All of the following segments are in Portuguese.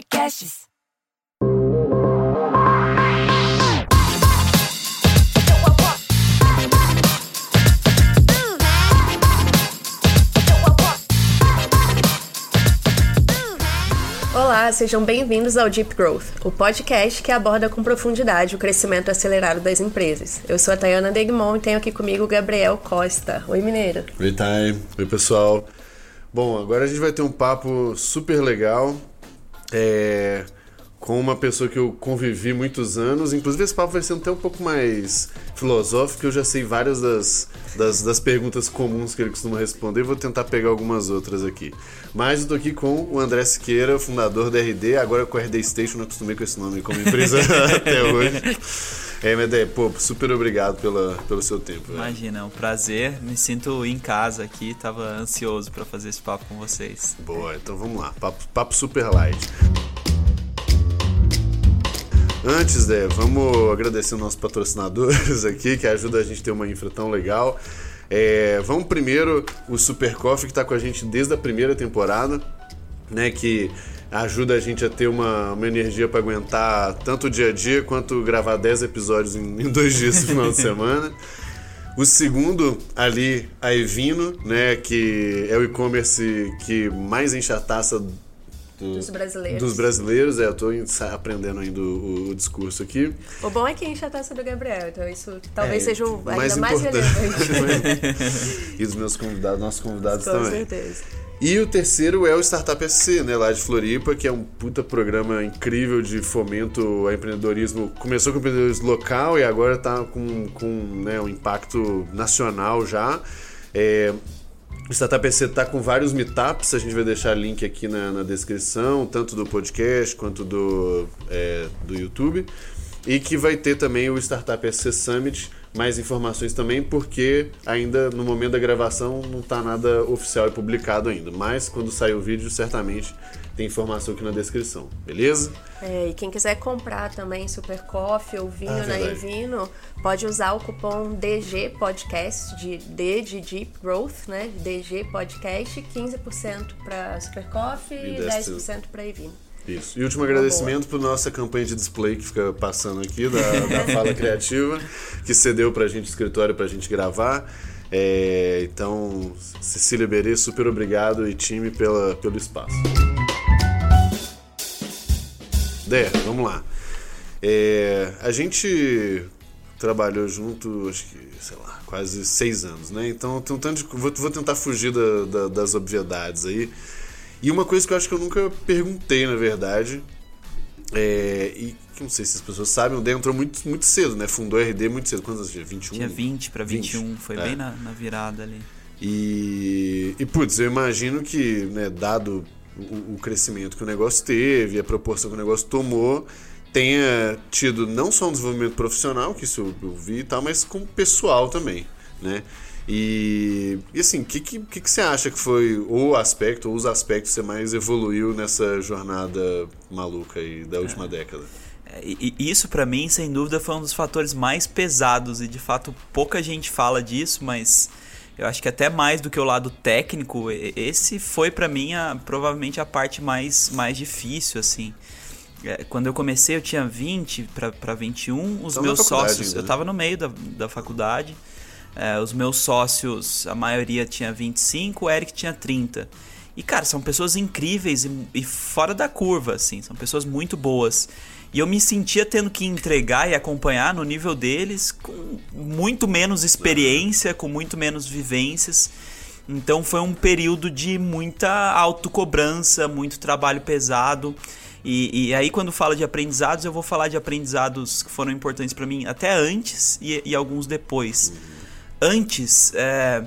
Podcasts. Olá, sejam bem-vindos ao Deep Growth, o podcast que aborda com profundidade o crescimento acelerado das empresas. Eu sou a Tayana Degmon e tenho aqui comigo o Gabriel Costa. Oi, Mineiro. Oi, Time. Oi, pessoal. Bom, agora a gente vai ter um papo super legal é, com uma pessoa que eu convivi muitos anos. Inclusive, esse papo vai ser até um pouco mais filosófico, eu já sei várias das, das, das perguntas comuns que ele costuma responder. Vou tentar pegar algumas outras aqui. Mas eu tô aqui com o André Siqueira, fundador da RD, agora com a RD Station, não acostumei com esse nome como empresa até hoje. É, Medé, pô, super obrigado pela, pelo seu tempo. Imagina, é um prazer. Me sinto em casa aqui, tava ansioso para fazer esse papo com vocês. Boa, então vamos lá. Papo, papo super light. Antes, Dé, vamos agradecer os nossos patrocinadores aqui, que ajudam a gente a ter uma infra tão legal. É, vamos primeiro o Super Coffee, que está com a gente desde a primeira temporada, né? Que ajuda a gente a ter uma, uma energia para aguentar tanto o dia a dia quanto gravar 10 episódios em, em dois dias no final de semana. O segundo, ali, a Evino, né, que é o e-commerce que mais enche a taça do, Dos brasileiros. Dos brasileiros, é, eu tô aprendendo ainda o, o discurso aqui. O bom é que enche a taça do Gabriel, então isso talvez É, seja o ainda mais mais, importante. relevante. e dos meus convidados, nossos convidados Com também. certeza. E o terceiro é o Startup SC, né, lá de Floripa, que é um puta programa incrível de fomento ao empreendedorismo. Começou com o empreendedorismo local e agora está com, com né, um impacto nacional já. É, o Startup SC está com vários meetups, a gente vai deixar link aqui na, na descrição, tanto do podcast quanto do, é, do YouTube. E que vai ter também o Startup SC Summit, mais informações também, porque ainda no momento da gravação não está nada oficial e publicado ainda. Mas quando sair o vídeo, certamente tem informação aqui na descrição, beleza? É, e quem quiser comprar também Super Coffee ou vinho Ah, na verdade. Evino, pode usar o cupom DG Podcast, de D de Deep Growth, né? DG Podcast, 15% para Super Coffee E e 10% 10% para Evino. Isso. E último agradecimento para nossa campanha de display que fica passando aqui, da, da Fala Criativa, que cedeu pra gente o escritório pra gente gravar. É, então, Cecília Berê, super obrigado e time pela, pelo espaço. Dé, vamos lá. É, a gente trabalhou junto, acho que, sei lá, quase seis anos, né? Então, tem um tanto de- vou, vou tentar fugir da- da- das obviedades aí. E uma coisa que eu acho que eu nunca perguntei, na verdade, é, e que não sei se as pessoas sabem, o Dé entrou muito, muito cedo, né? Fundou a RD muito cedo. Quantos anos tinha? 21? Tinha 20 para 21, foi É. bem na, na virada ali. E, e putz, eu imagino que, né, dado o, o crescimento que o negócio teve, a proporção que o negócio tomou, tenha tido não só um desenvolvimento profissional, que isso eu vi e tal, mas com pessoal também, né? E, e assim, o que, que, que você acha que foi o aspecto, ou os aspectos que você mais evoluiu nessa jornada maluca aí da última década? É, E, e isso pra mim, sem dúvida, foi um dos fatores mais pesados e de fato pouca gente fala disso, mas eu acho que até mais do que o lado técnico, esse foi pra mim a, provavelmente a parte mais, mais difícil assim. É, Quando eu comecei, eu tinha 20 para 21. Os Tava na meus faculdade sócios, eu né? tava no meio da, da faculdade. É, os meus sócios, a maioria tinha 25, o Eric tinha 30. E, cara, são pessoas incríveis e, e fora da curva, assim. São pessoas muito boas. E eu me sentia tendo que entregar e acompanhar no nível deles com muito menos experiência, com muito menos vivências. Então foi um período de muita autocobrança, muito trabalho pesado. E, e aí, quando fala de aprendizados, eu vou falar de aprendizados que foram importantes para mim até antes e, e alguns depois. Antes, é,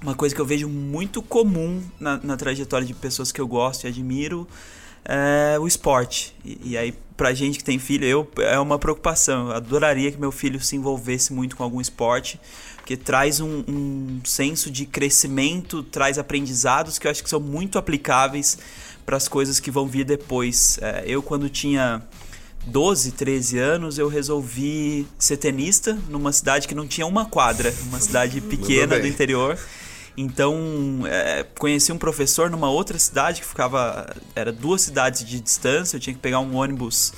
uma coisa que eu vejo muito comum na, na trajetória de pessoas que eu gosto e admiro é o esporte. E, e aí, pra gente que tem filho, eu, é uma preocupação. Eu adoraria que meu filho se envolvesse muito com algum esporte, porque traz um, um senso de crescimento, traz aprendizados que eu acho que são muito aplicáveis para as coisas que vão vir depois. É, eu, quando tinha 12, 13 anos, eu resolvi ser tenista numa cidade que não tinha uma quadra, uma cidade pequena do interior. Então, é, conheci um professor numa outra cidade que ficava. Era duas cidades de distância, eu tinha que pegar um ônibus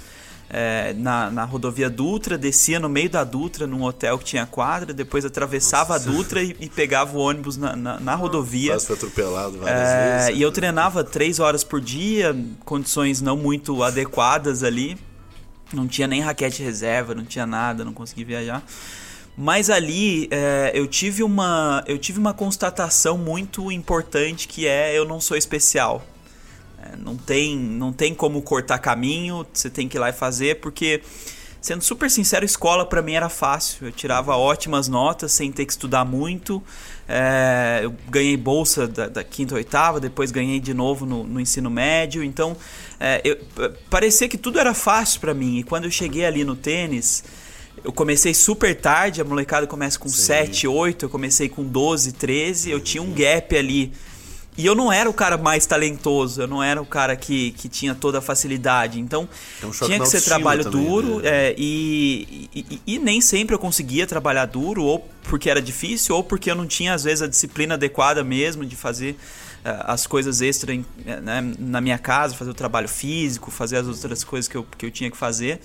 é, na, na rodovia Dutra, descia no meio da Dutra, num hotel que tinha quadra, depois atravessava Nossa. a Dutra e, e, pegava o ônibus na, na, na rodovia. Quase foi atropelado várias é, vezes. E eu treinava três horas por dia, condições não muito adequadas ali. Não tinha nem raquete reserva, não tinha nada, não consegui viajar. Mas ali é, eu, tive uma, eu tive uma constatação muito importante que é eu não sou especial. É, não, tem, não tem como cortar caminho, você tem que ir lá e fazer, porque, sendo super sincero, escola para mim era fácil. Eu tirava ótimas notas sem ter que estudar muito. É, eu ganhei bolsa da, da, quinta oitava, depois ganhei de novo no, no ensino médio. Então, é, eu, parecia que tudo era fácil para mim. E quando eu cheguei ali no tênis, eu comecei super tarde, a molecada começa com Sim. 7, 8, eu comecei com 12, 13, eu tinha um gap ali e eu não era o cara mais talentoso, eu não era o cara que, que tinha toda a facilidade. Então, é tinha que ser trabalho também, duro. Né? É, e, e, e, nem sempre eu conseguia trabalhar duro, ou porque era difícil, ou porque eu não tinha, às vezes, a disciplina adequada mesmo de fazer uh, as coisas extra em, né, na minha casa, fazer o trabalho físico, fazer as outras coisas que eu, que eu tinha que fazer.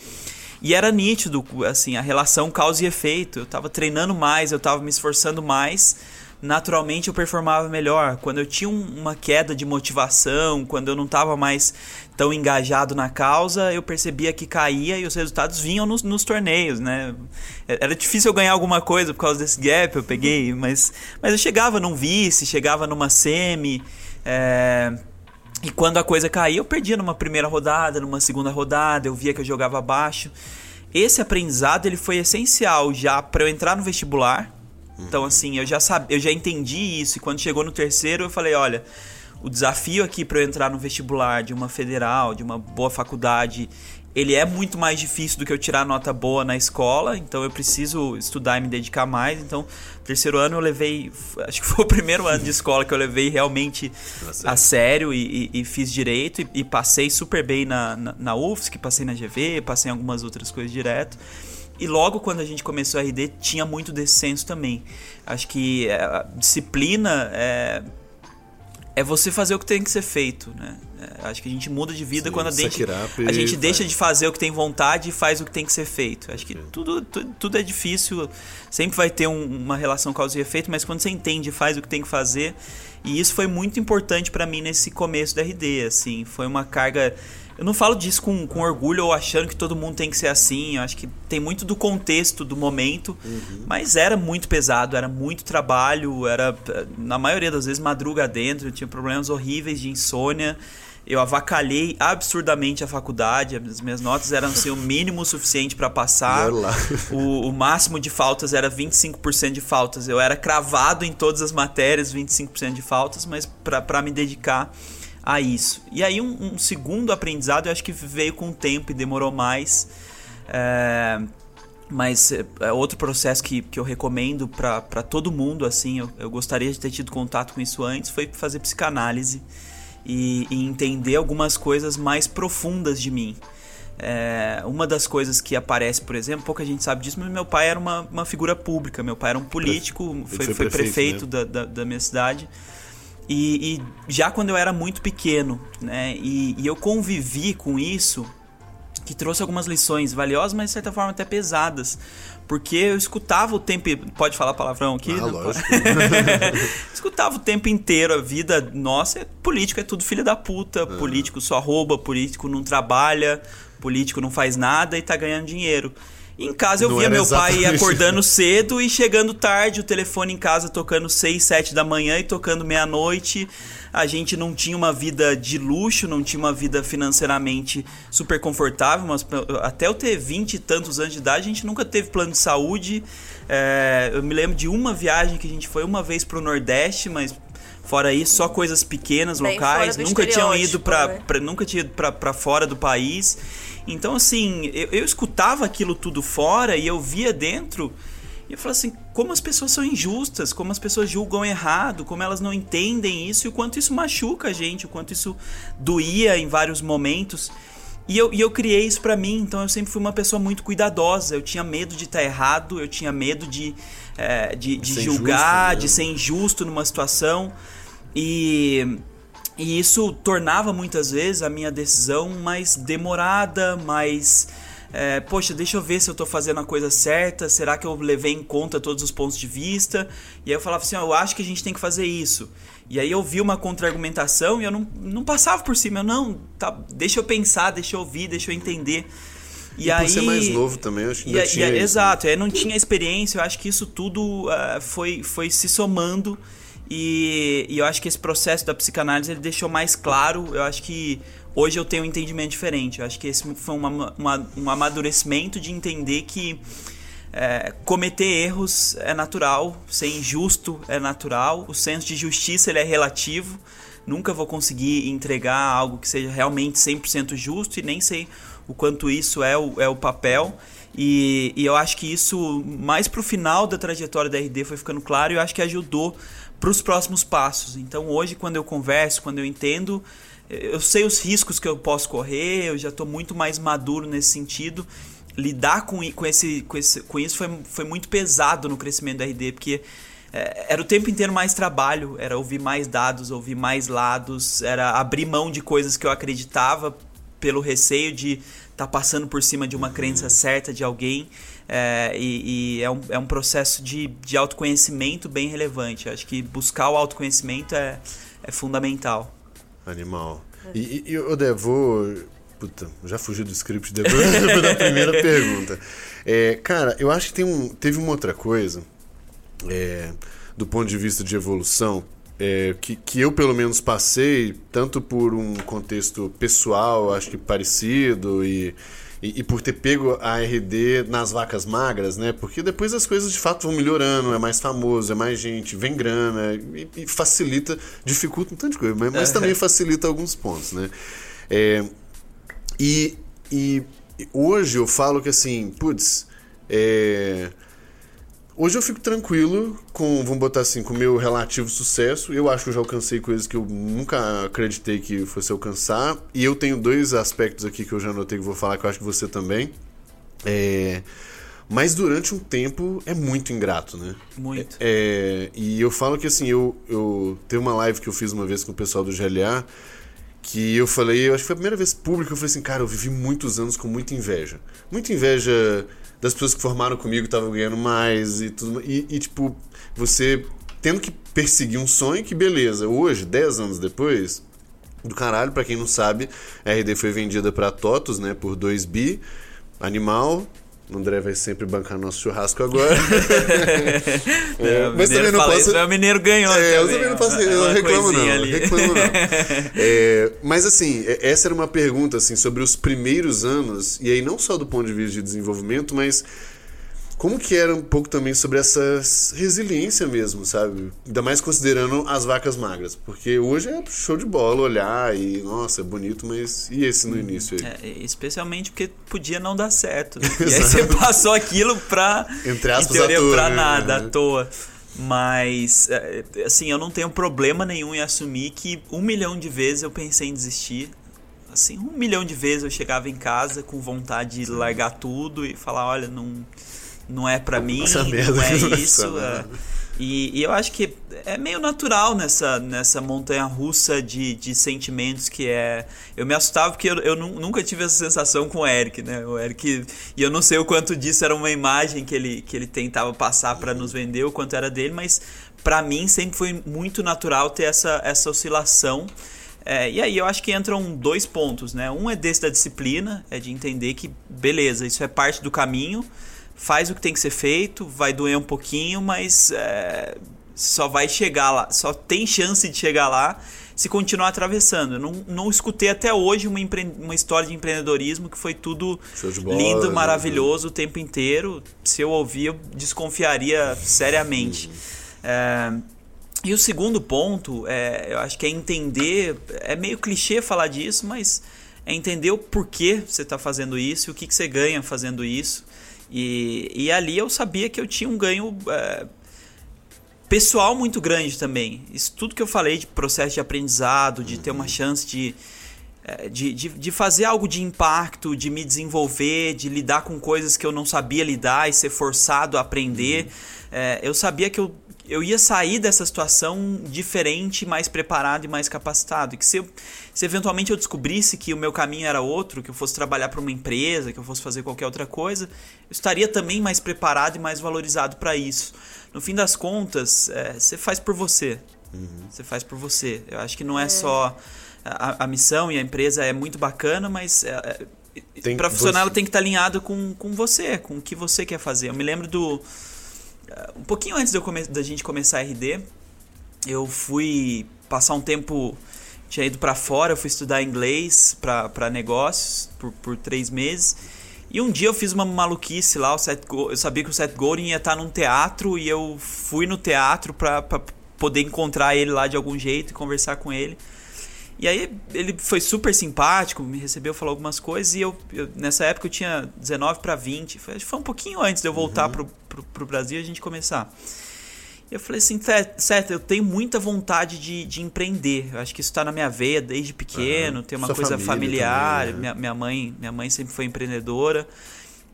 E era nítido, assim, a relação causa e efeito. Eu estava treinando mais, eu estava me esforçando mais naturalmente eu performava melhor. Quando eu tinha uma queda de motivação, quando eu não estava mais tão engajado na causa, eu percebia que caía e os resultados vinham nos, nos, torneios, né? Era difícil eu ganhar alguma coisa por causa desse gap, eu peguei, mas, mas eu chegava num vice, chegava numa semi. É... E quando a coisa caía, eu perdia numa primeira rodada, numa segunda rodada, eu via que eu jogava abaixo. Esse aprendizado ele foi essencial já para eu entrar no vestibular, então, assim, eu já sabia, eu já entendi isso. E quando chegou no terceiro, eu falei, olha, o desafio aqui para eu entrar no vestibular de uma federal, de uma boa faculdade, ele é muito mais difícil do que eu tirar nota boa na escola, então eu preciso estudar e me dedicar mais. Então, terceiro ano eu levei, acho que foi o primeiro ano de escola que eu levei realmente Nossa. a sério e, e, e fiz direito e, e, passei super bem na, na, na UFSC, passei na GV, passei em algumas outras coisas direto. E logo quando a gente começou a RD, tinha muito desse senso também. Acho que é, a disciplina é, é você fazer o que tem que ser feito, né? É, acho que a gente muda de vida Sim, quando a gente, a gente deixa de fazer o que tem vontade e faz o que tem que ser feito. Acho que tudo, tudo, tudo é difícil, sempre vai ter um, uma relação causa e efeito, mas quando você entende e faz o que tem que fazer, e isso foi muito importante para mim nesse começo da RD, assim, foi uma carga eu não falo disso com, com orgulho ou achando que todo mundo tem que ser assim. Eu acho que tem muito do contexto, do momento. Uhum. Mas era muito pesado, era muito trabalho, era, na maioria das vezes, madruga dentro. Eu tinha problemas horríveis de insônia. Eu avacalhei absurdamente a faculdade. As minhas notas eram assim, o mínimo suficiente para passar. O, o, máximo de faltas era 25% de faltas. Eu era cravado em todas as matérias, 25% de faltas, mas para me dedicar a isso. E aí um, um, segundo aprendizado eu acho que veio com o tempo e demorou mais. É, mas é outro processo que, que eu recomendo para todo mundo, assim, eu, eu, gostaria de ter tido contato com isso antes, foi fazer psicanálise e, e entender algumas coisas mais profundas de mim. É, uma das coisas que aparece, por exemplo, pouca gente sabe disso, mas meu pai era uma, uma figura pública, meu pai era um político, foi, foi, prefeito, prefeito né? da, da, da minha cidade. E, e, já quando eu era muito pequeno, né? E, e, eu convivi com isso, que trouxe algumas lições valiosas, mas de certa forma até pesadas. Porque eu escutava o tempo. Pode falar palavrão aqui? Ah, lógico. escutava o tempo inteiro a vida. Nossa, político é tudo filho da puta. É. Político só rouba, político não trabalha, político não faz nada e tá ganhando dinheiro. Em casa eu não via meu pai acordando cedo e chegando tarde, o telefone em casa tocando 6, 7 da manhã e tocando meia-noite. A gente não tinha uma vida de luxo, não tinha uma vida financeiramente super confortável, mas até eu ter 20 e tantos anos de idade, a gente nunca teve plano de saúde. É, eu me lembro de uma viagem que a gente foi uma vez para o Nordeste, mas Fora isso, só coisas pequenas, Bem locais. Nunca tinham ido para né? nunca tinha ido para fora do país. Então, assim, eu, eu escutava aquilo tudo fora e eu via dentro. E eu falava assim, como as pessoas são injustas, como as pessoas julgam errado, como elas não entendem isso e o quanto isso machuca a gente, o quanto isso doía em vários momentos. E eu, e eu criei isso para mim, então eu sempre fui uma pessoa muito cuidadosa. Eu tinha medo de estar tá errado, eu tinha medo de, é, de, de julgar, injusto, né? de ser injusto numa situação. E, e isso tornava muitas vezes a minha decisão mais demorada, mais. É, poxa, deixa eu ver se eu tô fazendo a coisa certa, será que eu levei em conta todos os pontos de vista? E aí eu falava assim, eu acho que a gente tem que fazer isso. E aí eu vi uma contra-argumentação e eu não, não passava por cima. Eu, não, tá, deixa eu pensar, deixa eu ouvir, deixa eu entender. E, e aí, por ser mais novo também, acho que e, tinha e, isso, Exato, né? eu não tinha experiência, eu acho que isso tudo uh, foi, foi se somando. E, e, eu acho que esse processo da psicanálise ele deixou mais claro. Eu acho que hoje eu tenho um entendimento diferente. Eu acho que esse foi uma, uma, um amadurecimento de entender que é, cometer erros é natural, ser injusto é natural, o senso de justiça ele é relativo. Nunca vou conseguir entregar algo que seja realmente 100% justo e nem sei o quanto isso é o, é o papel. E, e eu acho que isso, mais pro final da trajetória da RD, foi ficando claro e eu acho que ajudou para os próximos passos. Então hoje, quando eu converso, quando eu entendo, eu sei os riscos que eu posso correr, eu já estou muito mais maduro nesse sentido lidar com, com, esse, com, esse, com isso foi, foi muito pesado no crescimento da RD, porque é, era o tempo inteiro mais trabalho, era ouvir mais dados, ouvir mais lados, era abrir mão de coisas que eu acreditava pelo receio de estar tá passando por cima de uma crença certa de alguém. É, e, e é, um, é um processo de, de autoconhecimento bem relevante. Acho que buscar o autoconhecimento é, é fundamental. Animal. E, e eu devo Puta, já fugi do script depois da primeira pergunta. É, cara, eu acho que tem um, teve uma outra coisa, é, do ponto de vista de evolução, é, que, que eu pelo menos passei, tanto por um contexto pessoal, acho que parecido, e, e, e, por ter pego a RD nas vacas magras, né? Porque depois as coisas de fato vão melhorando, é mais famoso, é mais gente, vem grana, e, e facilita, dificulta um tanto de coisa, mas, mas também facilita alguns pontos, né? É, e, e hoje eu falo que assim, putz, é... Hoje eu fico tranquilo com, vamos botar assim, com o meu relativo sucesso. Eu acho que eu já alcancei coisas que eu nunca acreditei que fosse alcançar. E eu tenho dois aspectos aqui que eu já notei que vou falar que eu acho que você também. É... Mas durante um tempo é muito ingrato, né? Muito. É, e eu falo que assim, eu, eu. Teve uma live que eu fiz uma vez com o pessoal do GLA que eu falei, eu acho que foi a primeira vez pública, eu falei assim, cara, eu vivi muitos anos com muita inveja. Muita inveja das pessoas que formaram comigo, estavam ganhando mais e tudo. E, e, tipo, você tendo que perseguir um sonho que, beleza, hoje, 10 anos depois, do caralho, para quem não sabe, a RD foi vendida para TOTOS, né, por 2 bi, animal, o André vai sempre bancar nosso churrasco agora. é, mas também não posso. Isso, o mineiro ganhou. É, eu também não posso. Eu reclamo não, reclamo não. É, mas assim, é, essa era uma pergunta assim sobre os primeiros anos e aí não só do ponto de vista de desenvolvimento, mas como que era um pouco também sobre essa resiliência mesmo, sabe? Ainda mais considerando as vacas magras. Porque hoje é show de bola olhar e, nossa, é bonito, mas e esse no início aí? É, especialmente porque podia não dar certo. Né? e aí você passou aquilo pra. Entre aspas, em teoria, toa, pra né? nada, à toa. Mas, é, assim, eu não tenho problema nenhum em assumir que um milhão de vezes eu pensei em desistir. Assim, um milhão de vezes eu chegava em casa com vontade de largar tudo e falar: olha, não não é para mim, não é isso. É. E, e, eu acho que é meio natural nessa, nessa montanha russa de, de sentimentos que é. Eu me assustava porque eu, eu nunca tive essa sensação com o Eric, né? O Eric. E eu não sei o quanto disso era uma imagem que ele, que ele tentava passar para nos vender, o quanto era dele, mas para mim sempre foi muito natural ter essa, essa oscilação. É, e aí eu acho que entram dois pontos, né? Um é desse da disciplina, é de entender que, beleza, isso é parte do caminho faz o que tem que ser feito, vai doer um pouquinho, mas é, só vai chegar lá, só tem chance de chegar lá se continuar atravessando. Eu não, não escutei até hoje uma, empre... uma história de empreendedorismo que foi tudo bola, lindo, né? maravilhoso né? o tempo inteiro. Se eu ouvir, eu desconfiaria seriamente. É... E o segundo ponto, é, eu acho que é entender. É meio clichê falar disso, mas é entender o porquê você está fazendo isso e o que, que você ganha fazendo isso. E, e ali eu sabia que eu tinha um ganho é, pessoal muito grande também. Isso tudo que eu falei de processo de aprendizado, de ter uma chance de é, de, de, de, fazer algo de impacto, de me desenvolver, de lidar com coisas que eu não sabia lidar e ser forçado a aprender. Uhum. É, eu sabia que eu, eu ia sair dessa situação diferente, mais preparado e mais capacitado. E que se, eu, se eventualmente eu descobrisse que o meu caminho era outro, que eu fosse trabalhar para uma empresa, que eu fosse fazer qualquer outra coisa, eu estaria também mais preparado e mais valorizado para isso. No fim das contas, é, você faz por você. Uhum. Você faz por você. Eu acho que não é, é. só a, a, missão e a empresa é muito bacana, mas é, é para funcionar ela tem que estar tá alinhada com, com você, com o que você quer fazer. Eu me lembro do é, um pouquinho antes da gente começar a RD, eu fui passar um tempo tinha ido para fora, eu fui estudar inglês para negócios por, por três meses. E um dia eu fiz uma maluquice lá, eu sabia que o Seth Godin ia estar num teatro e eu fui no teatro para poder encontrar ele lá de algum jeito e conversar com ele. E aí ele foi super simpático, me recebeu, falou algumas coisas e eu, eu nessa época eu tinha 19 para 20, foi, foi um pouquinho antes de eu voltar uhum. pro, pro, pro Brasil e a gente começar. E eu falei assim, certo, eu tenho muita vontade de, de empreender. Eu acho que isso está na minha veia desde pequeno, uhum. tem uma Sua coisa familiar. Também, né? minha, minha, mãe, minha mãe sempre foi empreendedora.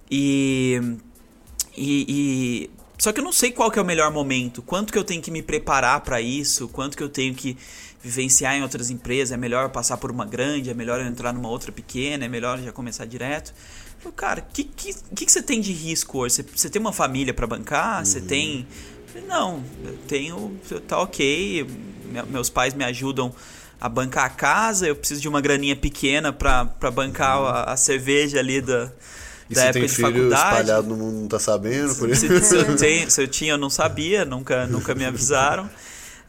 E, e, e, só que eu não sei qual que é o melhor momento, quanto que eu tenho que me preparar para isso, quanto que eu tenho que vivenciar em outras empresas, é melhor passar por uma grande, é melhor entrar numa outra pequena, é melhor já começar direto. Eu, cara, o que, que, que, que, você tem de risco hoje? Você, você tem uma família para bancar? Uhum. Você tem. Não, eu tenho. Tá ok. Meus pais me ajudam a bancar a casa, eu preciso de uma graninha pequena para bancar uhum. a, a, cerveja ali da. E da época de faculdade. espalhado no mundo não tá sabendo, por isso. Se, se, eu, tenho, se eu tinha, eu não sabia, nunca, nunca me avisaram.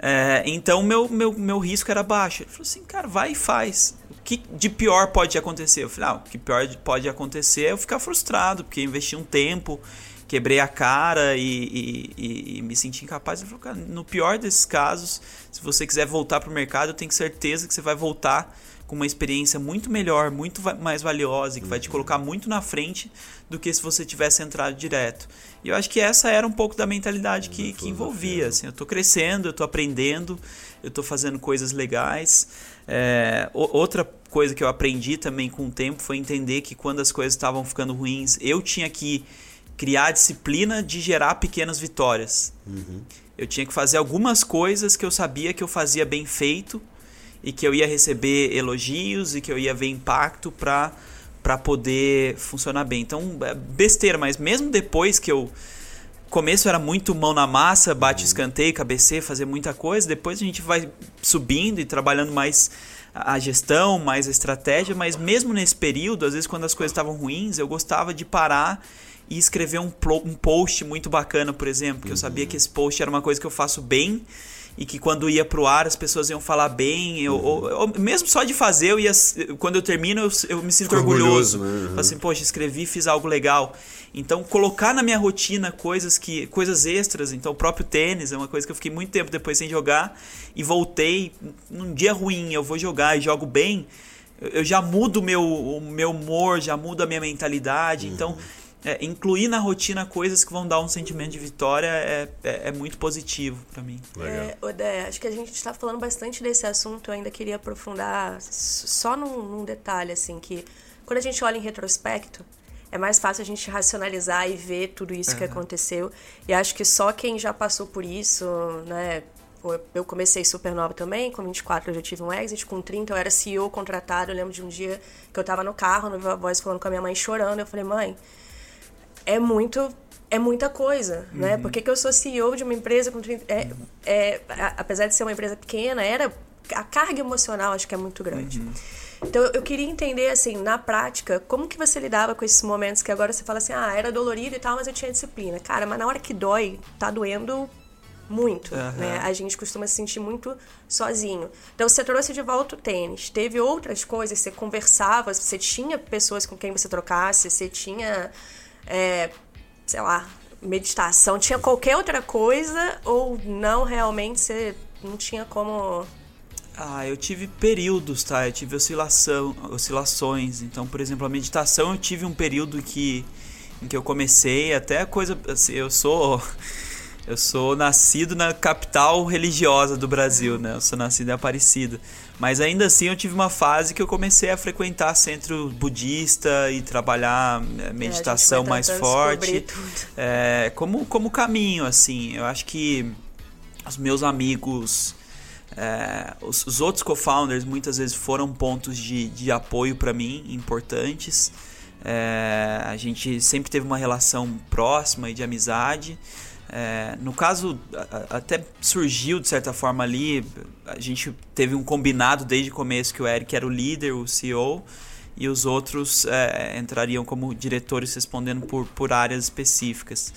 É, então meu, meu, meu risco era baixo. Ele falou assim, cara, vai e faz. O que de pior pode acontecer? Eu falei, ah, o que pior pode acontecer é eu ficar frustrado, porque investi um tempo, quebrei a cara e, e, e me senti incapaz. Ele falou, cara, no pior desses casos, se você quiser voltar para o mercado, eu tenho certeza que você vai voltar com uma experiência muito melhor, muito mais valiosa, e que vai te colocar muito na frente do que se você tivesse entrado direto. E eu acho que essa era um pouco da mentalidade que, que envolvia. Assim, eu estou crescendo, eu estou aprendendo, eu estou fazendo coisas legais. É, outra coisa que eu aprendi também com o tempo foi entender que quando as coisas estavam ficando ruins, eu tinha que criar a disciplina de gerar pequenas vitórias. Uhum. Eu tinha que fazer algumas coisas que eu sabia que eu fazia bem feito e que eu ia receber elogios e que eu ia ver impacto para para poder funcionar bem. Então, é besteira, mas mesmo depois que eu começo era muito mão na massa, bate escanteio, cabeceio, fazer muita coisa, depois a gente vai subindo e trabalhando mais a gestão, mais a estratégia, mas mesmo nesse período, às vezes quando as coisas estavam ruins, eu gostava de parar e escrever um, um post muito bacana, por exemplo, que eu sabia que esse post era uma coisa que eu faço bem e que quando ia pro ar as pessoas iam falar bem, eu, uhum. ou, ou, mesmo só de fazer, eu ia, quando eu termino eu, eu me sinto orgulhoso. orgulhoso né? uhum. Assim, poxa, escrevi, fiz algo legal. Então, colocar na minha rotina coisas que coisas extras, então o próprio tênis é uma coisa que eu fiquei muito tempo depois sem jogar e voltei num dia ruim, eu vou jogar e jogo bem, eu já mudo o meu, o meu humor, já mudo a minha mentalidade. Então, uhum. Então, é, incluir na rotina coisas que vão dar um sentimento de vitória é, é, é muito positivo para mim. É, Odé, acho que a gente está falando bastante desse assunto. Eu ainda queria aprofundar só num, num, detalhe, assim, que quando a gente olha em retrospecto, é mais fácil a gente racionalizar e ver tudo isso uhum. que aconteceu. E acho que só quem já passou por isso, né? Eu comecei super nova também, com 24 eu já tive um exit, com 30 eu era CEO contratado. Eu lembro de um dia que eu tava no carro, no Viva Voz, falando com a minha mãe chorando. Eu falei, mãe, é muito é muita coisa, né? uhum. né? Por que, que eu sou CEO de uma empresa com 30... É, é, apesar de ser uma empresa pequena, era... A carga emocional acho que é muito grande. Uhum. Então, eu queria entender, assim, na prática, como que você lidava com esses momentos que agora você fala assim, ah, era dolorido e tal, mas eu tinha disciplina. Cara, mas na hora que dói, tá doendo muito, uhum. né? A gente costuma se sentir muito sozinho. Então, você trouxe de volta o tênis. Teve outras coisas, você conversava, você tinha pessoas com quem você trocasse, você tinha é, sei lá, meditação, tinha qualquer outra coisa ou não realmente você não tinha como ah, eu tive períodos, tá? Eu tive oscilação, oscilações. Então, por exemplo, a meditação eu tive um período que em que eu comecei até coisa assim, eu sou Eu sou nascido na capital religiosa do Brasil, né? Eu sou nascido em Aparecida. Mas ainda assim eu tive uma fase que eu comecei a frequentar centro budista e trabalhar é, meditação é, mais forte. É, como, como caminho, assim. Eu acho que os meus amigos. É, os, os, outros co-founders muitas vezes foram pontos de, de apoio para mim importantes. É, a gente sempre teve uma relação próxima e de amizade. É, no caso, até surgiu de certa forma ali, a gente teve um combinado desde o começo que o Eric era o líder, o CEO, e os outros é, entrariam como diretores respondendo por, por áreas específicas.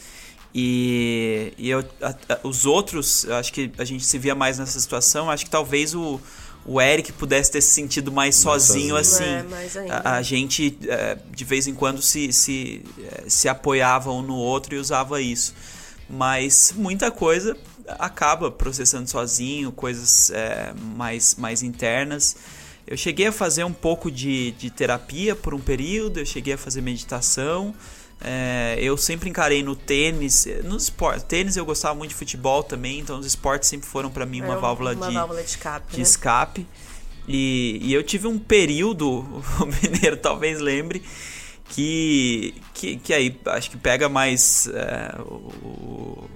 E, e eu, a, a, os outros, eu acho que a gente se via mais nessa situação, acho que talvez o, o Eric pudesse ter se sentido mais, mais sozinho, sozinho, assim. É, a, a, gente, é, de vez em quando, se, se, é, se apoiava um no outro e usava isso mas muita coisa acaba processando sozinho, coisas é, mais, mais internas. Eu cheguei a fazer um pouco de, de terapia por um período, eu cheguei a fazer meditação. É, eu sempre encarei no tênis, no esporte, tênis eu gostava muito de futebol também, então os esportes sempre foram para mim uma, é válvula, uma de, válvula de escape. De né? escape. E, e eu tive um período, o Mineiro talvez lembre, que, que, que aí acho que pega mais é, o,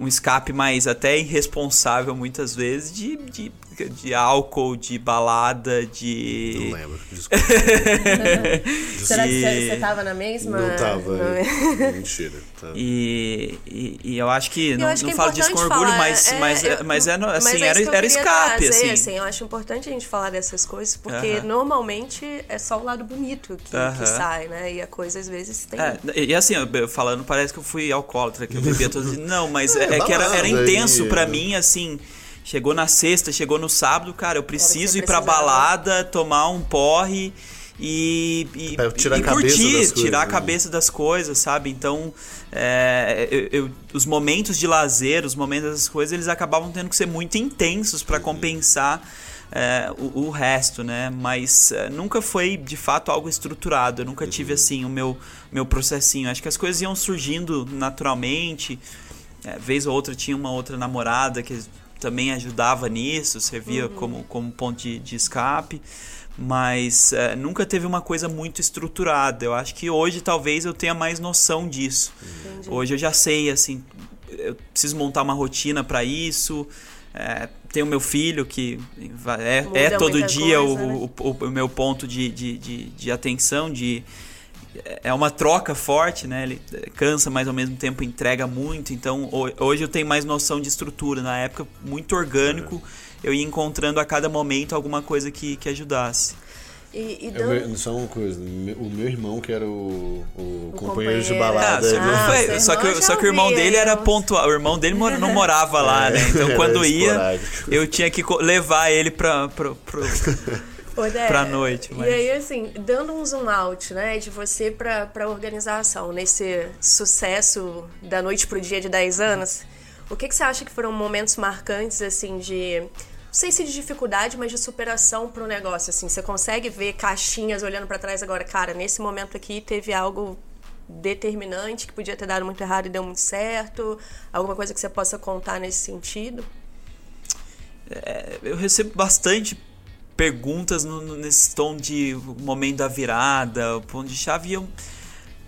um escape mais até irresponsável muitas vezes de, de, de álcool, de balada, de. Não lembro, desculpa. Será que você estava na mesma? Não estava. É. Mentira. Tá. E, e, e, eu acho que. Eu não, acho que não é falo disso com orgulho, falar, mas, é, mas, eu, mas, é, assim, mas é era, era escape. Trazer, assim. assim. Eu acho importante a gente falar dessas coisas, porque uh -huh. normalmente é só o lado bonito que, uh -huh. que, sai, né? E a coisa às vezes tem. É, e assim, falando, parece que eu fui alcoólatra, que eu bebia todos Não, mas é, é que era, era intenso para mim, assim. Chegou na sexta, chegou no sábado, cara, eu preciso ir pra balada, tomar um porre e, e, tirar e curtir, tirar a né? cabeça das coisas, sabe? Então, é, eu, eu, os momentos de lazer, os momentos das coisas, eles acabavam tendo que ser muito intensos para uhum. compensar é, o, o, resto, né? Mas é, nunca foi de fato algo estruturado. Eu nunca uhum. tive assim o meu, meu processinho. Acho que as coisas iam surgindo naturalmente. É, vez ou outra tinha uma outra namorada que também ajudava nisso, servia uhum. como, como ponto de, de escape mas é, nunca teve uma coisa muito estruturada. Eu acho que hoje talvez eu tenha mais noção disso. Entendi. Hoje eu já sei, assim, eu preciso montar uma rotina para isso. É, tenho meu filho que é, é todo dia o, né? o, o, o, meu ponto de, de, de, de, atenção, de é uma troca forte, né? Ele cansa, mas ao mesmo tempo entrega muito. Então hoje eu tenho mais noção de estrutura. Na época, muito orgânico. Uhum eu ia encontrando a cada momento alguma coisa que, que ajudasse. E, e dando... Só uma coisa, o meu irmão que era o, o, o companheiro, de balada. Ah, foi, só, que, só que o irmão dele era pontual. O irmão dele não morava lá, é, né? Então quando ia, eu tinha que levar ele pra, pra, pra, pra noite. Mas... E aí, assim, dando um zoom out, né, de você pra, pra organização, nesse sucesso da noite pro dia de 10 anos, o que, que você acha que foram momentos marcantes, assim, de não sei se de dificuldade, mas de superação para o negócio. Assim, você consegue ver caixinhas olhando para trás agora, cara, nesse momento aqui teve algo determinante que podia ter dado muito errado e deu muito certo? Alguma coisa que você possa contar nesse sentido? É, eu recebo bastante perguntas no, nesse tom de momento da virada, o ponto de chave. Eu,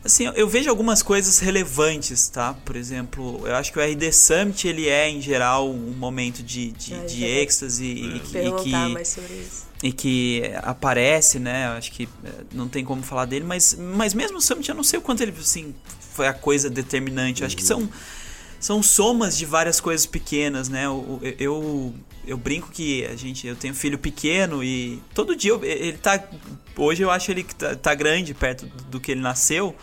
Assim, eu vejo algumas coisas relevantes, tá? Por exemplo, eu acho que o RD Summit, ele é, em geral, um momento de, de, é, de êxtase e, que, e que, e que aparece, né? Eu acho que eh, não tem como falar dele, mas, mas mesmo o Summit, eu não sei o quanto ele, assim, foi a coisa determinante. Eu acho que são, são somas de várias coisas pequenas, né? Eu, eu, eu brinco que a gente, eu tenho filho pequeno e todo dia eu, ele tá hoje eu acho ele que tá, tá grande perto do que ele nasceu.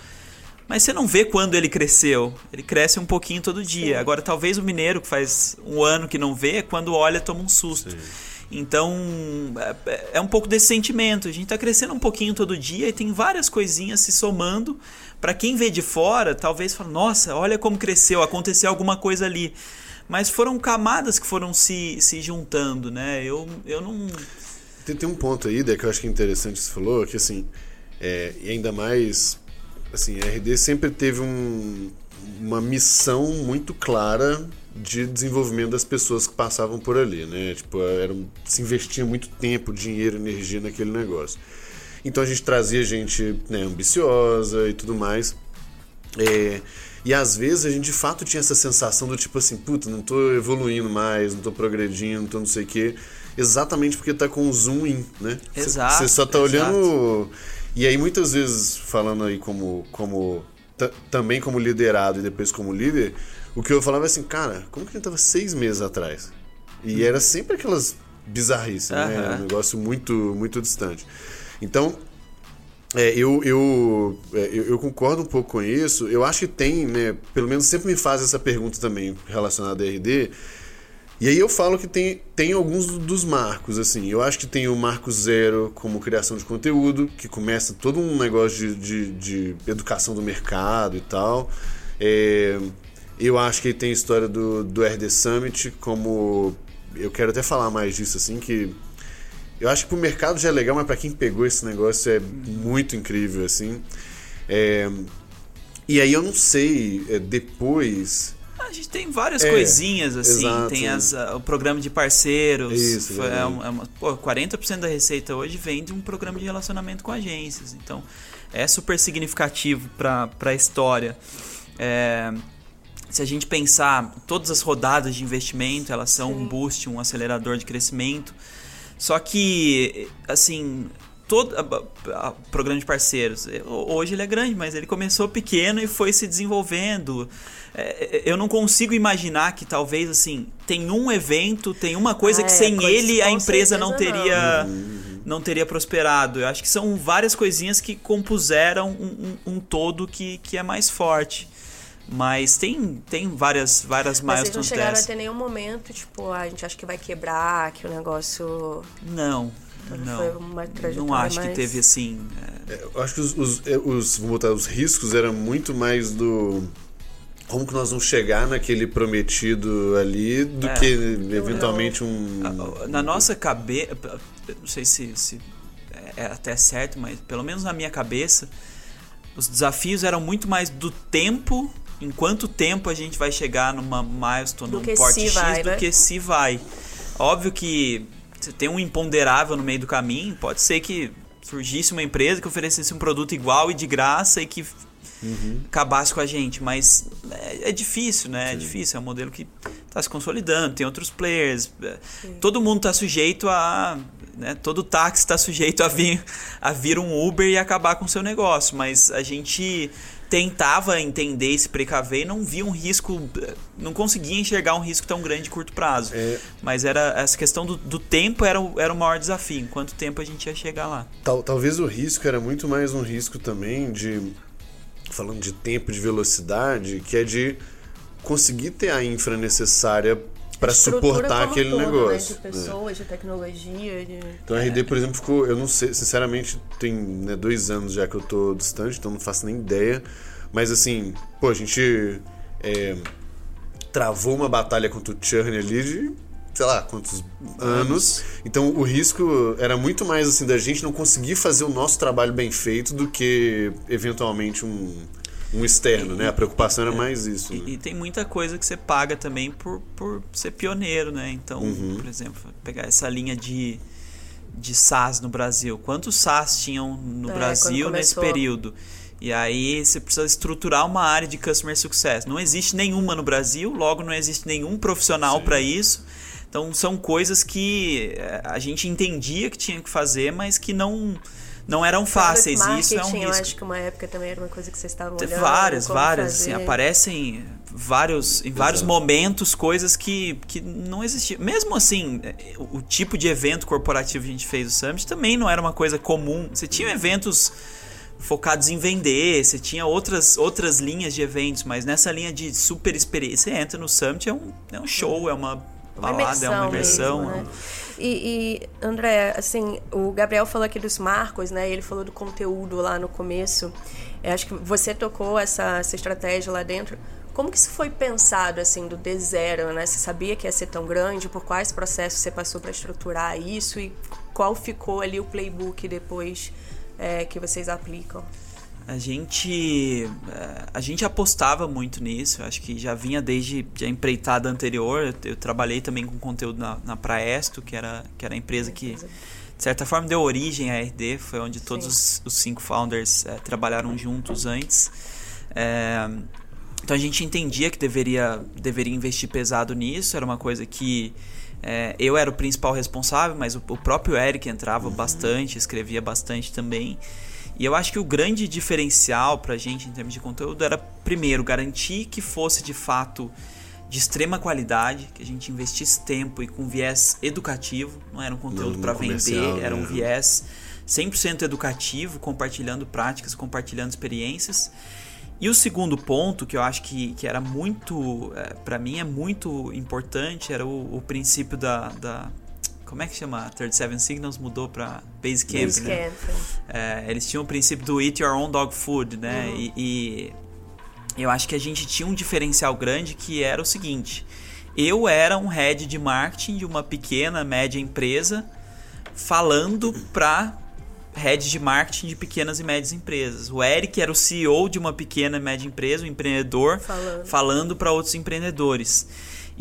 Mas você não vê quando ele cresceu. Ele cresce um pouquinho todo dia. Sim. Agora, talvez o mineiro que faz um ano que não vê, quando olha, toma um susto. Sim. Então, é, é, um pouco desse sentimento. A gente está crescendo um pouquinho todo dia e tem várias coisinhas se somando. Para quem vê de fora, talvez fale: nossa, olha como cresceu, aconteceu alguma coisa ali. Mas foram camadas que foram se, se juntando, né? Eu, eu não tem, tem um ponto aí, Dé, que eu acho que é interessante que você falou, que assim, é, e ainda mais, assim, a RD sempre teve um, uma missão muito clara de desenvolvimento das pessoas que passavam por ali, né? Tipo, era, se investia muito tempo, dinheiro, energia naquele negócio. Então a gente trazia gente né, ambiciosa e tudo mais. É, e às vezes a gente de fato tinha essa sensação do tipo assim, puta, não tô evoluindo mais, não tô progredindo, não tô não sei o quê. Exatamente porque tá com o zoom in, né? Exato. Você só tá exato. olhando. E aí muitas vezes, falando aí como. como também como liderado e depois como líder, o que eu falava é assim, cara, como que a gente tava seis meses atrás? E era sempre aquelas bizarrices, né? Aham. Um negócio muito, muito distante. Então, é, eu, eu, é, eu, eu concordo um pouco com isso. Eu acho que tem, né? Pelo menos sempre me faz essa pergunta também relacionada a RD. E aí eu falo que tem, tem alguns dos marcos, assim. Eu acho que tem o marco zero como criação de conteúdo, que começa todo um negócio de, de, de educação do mercado e tal. É, eu acho que tem a história do, do RD Summit como... Eu quero até falar mais disso, assim, que... Eu acho que pro mercado já é legal, mas para quem pegou esse negócio é muito incrível, assim. É, e aí eu não sei, é, depois... A gente tem várias É, coisinhas, assim. exato. Tem as, ah, o programa de parceiros. Isso, Foi- é, é uma, pô, 40% da receita hoje vem de um programa de relacionamento com agências. Então, é super significativo para a história. É, se a gente pensar, todas as rodadas de investimento, elas são um boost, um acelerador de crescimento. Só que, assim, todo a- a- o programa de parceiros, hoje ele é grande, mas ele começou pequeno e foi se desenvolvendo. É, Eu não consigo imaginar que talvez, assim, tem um evento, tem uma coisa Ah, que é, sem coisa- ele a empresa não certeza não. teria não teria prosperado. Eu acho que são várias coisinhas que compuseram um, um- um todo que, que é mais forte. Mas tem, tem várias, várias Mas não milestones chegaram dessas. a ter nenhum momento, tipo, ah, a gente acha que vai quebrar, que o negócio Não, não. foi uma trajetória Não acho que teve assim. é, É, Eu acho que os, os, é, os, vamos botar, os riscos eram muito mais do. Como que nós vamos chegar naquele prometido ali do É. que eventualmente um. Na nossa cabeça, não sei se, se é até certo, mas pelo menos na minha cabeça, os desafios eram muito mais do tempo, em quanto tempo a gente vai chegar numa milestone, Do num porte se X, vai, do né? que se vai. Óbvio que você tem um imponderável no meio do caminho, pode ser que surgisse uma empresa que oferecesse um produto igual e de graça e que acabasse com a gente, mas é, é difícil, né? É difícil, é um modelo que está se consolidando, tem outros players, é, todo mundo está sujeito a, né? Todo táxi está sujeito a vir, a vir um Uber e acabar com o seu negócio, mas a gente tentava entender e se precaver e não via um risco, não conseguia enxergar um risco tão grande de curto prazo. É. Mas era essa questão do, do tempo era o, era o maior desafio, em quanto tempo a gente ia chegar lá. Tal, talvez o risco era muito mais um risco também de. Falando de tempo, de velocidade, que é de conseguir ter a infra necessária para suportar aquele todo, negócio. Né? De né? pessoas, de tecnologia, de... Então a RD, por exemplo, ficou. Eu não sei, sinceramente, tem né, dois anos já que eu tô distante, então não faço nem ideia. Mas assim, pô, a gente é, travou uma batalha contra o Churn ali de, sei lá, quantos anos. Então o risco era muito mais assim da gente não conseguir fazer o nosso trabalho bem feito do que eventualmente um, um externo, né? A preocupação era mais isso. né? E, e tem muita coisa que você paga também por, por ser pioneiro, né? Então, Uhum. por exemplo, pegar essa linha de, de SaaS no Brasil. Quantos SaaS tinham no É, Brasil nesse período? E aí você precisa estruturar uma área de Customer Success. Não existe nenhuma no Brasil, logo não existe nenhum profissional para isso. Então são coisas que eh, a gente entendia que tinha que fazer, mas que não, não eram fáceis. E isso é um Marketing, eu risco. acho que uma época também era uma coisa que vocês estavam olhando. várias, várias. Assim, aparecem vários, em vários Exato. momentos coisas que, que não existiam. Mesmo assim, o, tipo de evento corporativo que a gente fez o Summit também não era uma coisa comum. Você tinha eventos focados em vender, você tinha outras, outras linhas de eventos, mas nessa linha de super experiência, você entra no Summit, é um, é um show, é uma Uma balada, é uma imersão. mesmo, né? E, e, André, assim, o Gabriel falou aqui dos marcos, né? Ele falou do conteúdo lá no começo. Eu acho que você tocou essa, essa estratégia lá dentro. Como que isso foi pensado, assim, do D zero, né? Você sabia que ia ser tão grande? Por quais processos você passou para estruturar isso? E qual ficou ali o playbook depois é, que vocês aplicam? A gente, eh, a gente apostava muito nisso, acho que já vinha desde a empreitada anterior. Eu, trabalhei também com conteúdo na, na Praesto, que era, que era a empresa que, de certa forma, deu origem à RD, foi onde todos os, os, cinco founders é, trabalharam juntos antes. É, então a gente entendia que deveria, deveria investir pesado nisso, era uma coisa que é, eu era o principal responsável, mas o, o próprio Eric entrava uhum. bastante, escrevia bastante também. E eu acho que o grande diferencial para a gente em termos de conteúdo era, primeiro, garantir que fosse de fato de extrema qualidade, que a gente investisse tempo e com viés educativo, não era um conteúdo para vender, era um né? viés 100% educativo, compartilhando práticas, compartilhando experiências. E o segundo ponto, que eu acho que, que era muito, é, para mim é muito importante, era o, o princípio da, da como é que chama? 37 Signals mudou para Basecamp, Base né? É, eles tinham o princípio do Eat Your Own Dog Food, né? Uhum. E, e eu acho que a gente tinha um diferencial grande que era o seguinte: eu era um head de marketing de uma pequena, média empresa falando para head de marketing de pequenas e médias empresas. O Eric era o CEO de uma pequena e média empresa, um empreendedor, falando, falando para outros empreendedores.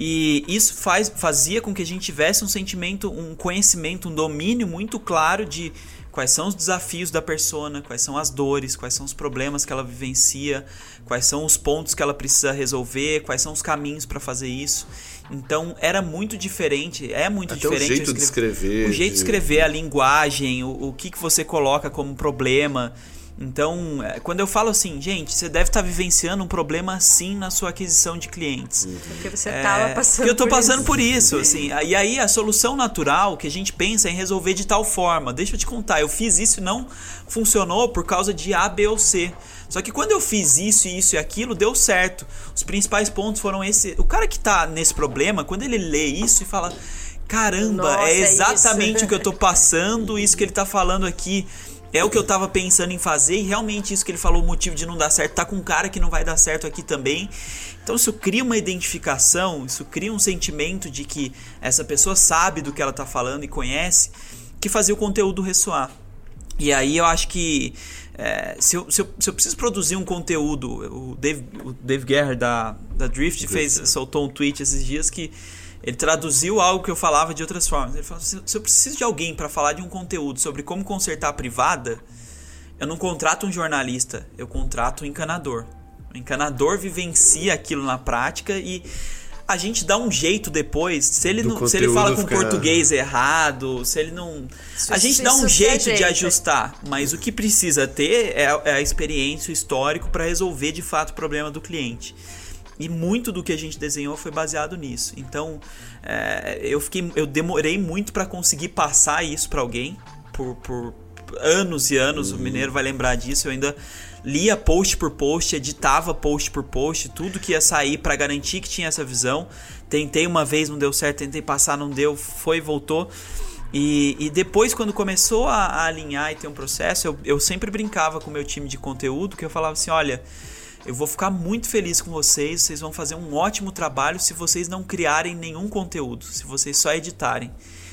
E isso faz, fazia com que a gente tivesse um sentimento, um conhecimento, um domínio muito claro de quais são os desafios da persona, quais são as dores, quais são os problemas que ela vivencia, quais são os pontos que ela precisa resolver, quais são os caminhos para fazer isso. Então era muito diferente, é muito Até diferente. O jeito de escrever. O jeito de escrever, a linguagem, o, o que, que você coloca como problema. Então, é, quando eu falo assim, gente, você deve estar tá vivenciando um problema assim na sua aquisição de clientes. Uhum. Porque você estava é, passando Porque eu estou passando isso. por isso, assim. E aí a solução natural que a gente pensa é em resolver de tal forma. Deixa eu te contar, eu fiz isso e não funcionou por causa de A, B ou C. Só que quando eu fiz isso, isso e aquilo, deu certo. Os principais pontos foram esse. O cara que está nesse problema, quando ele lê isso e fala: caramba, Nossa, é exatamente é o que eu estou passando, isso que ele está falando aqui é o que eu tava pensando em fazer e realmente isso que ele falou, o motivo de não dar certo, tá com um cara que não vai dar certo aqui também. Então isso cria uma identificação, isso cria um sentimento de que essa pessoa sabe do que ela tá falando e conhece, que fazia o conteúdo ressoar. E aí eu acho que é, se, eu, se, eu, se, eu, preciso produzir um conteúdo, o Dave, o Dave Guerra da, da Drift fez, soltou um tweet esses dias que ele traduziu algo que eu falava de outras formas. Ele falou: se eu preciso de alguém para falar de um conteúdo sobre como consertar a privada, eu não contrato um jornalista, eu contrato um encanador. O encanador vivencia aquilo na prática e a gente dá um jeito depois. Se ele, não, se ele fala com ficar... português errado, se ele não. Isso, a gente dá um jeito de ajustar. Mas o que precisa ter é a, é a experiência, o histórico para resolver de fato o problema do cliente. E muito do que a gente desenhou foi baseado nisso. Então, é, eu fiquei, eu demorei muito para conseguir passar isso para alguém por, por anos e anos. Uhum. O Mineiro vai lembrar disso. Eu ainda lia post por post, editava post por post, tudo que ia sair para garantir que tinha essa visão. Tentei uma vez, não deu certo. Tentei passar, não deu. Foi, voltou. E, e depois, quando começou a, a alinhar e ter um processo, eu, eu sempre brincava com o meu time de conteúdo, que eu falava assim, olha eu vou ficar muito feliz com vocês. Vocês vão fazer um ótimo trabalho se vocês não criarem nenhum conteúdo, se vocês só editarem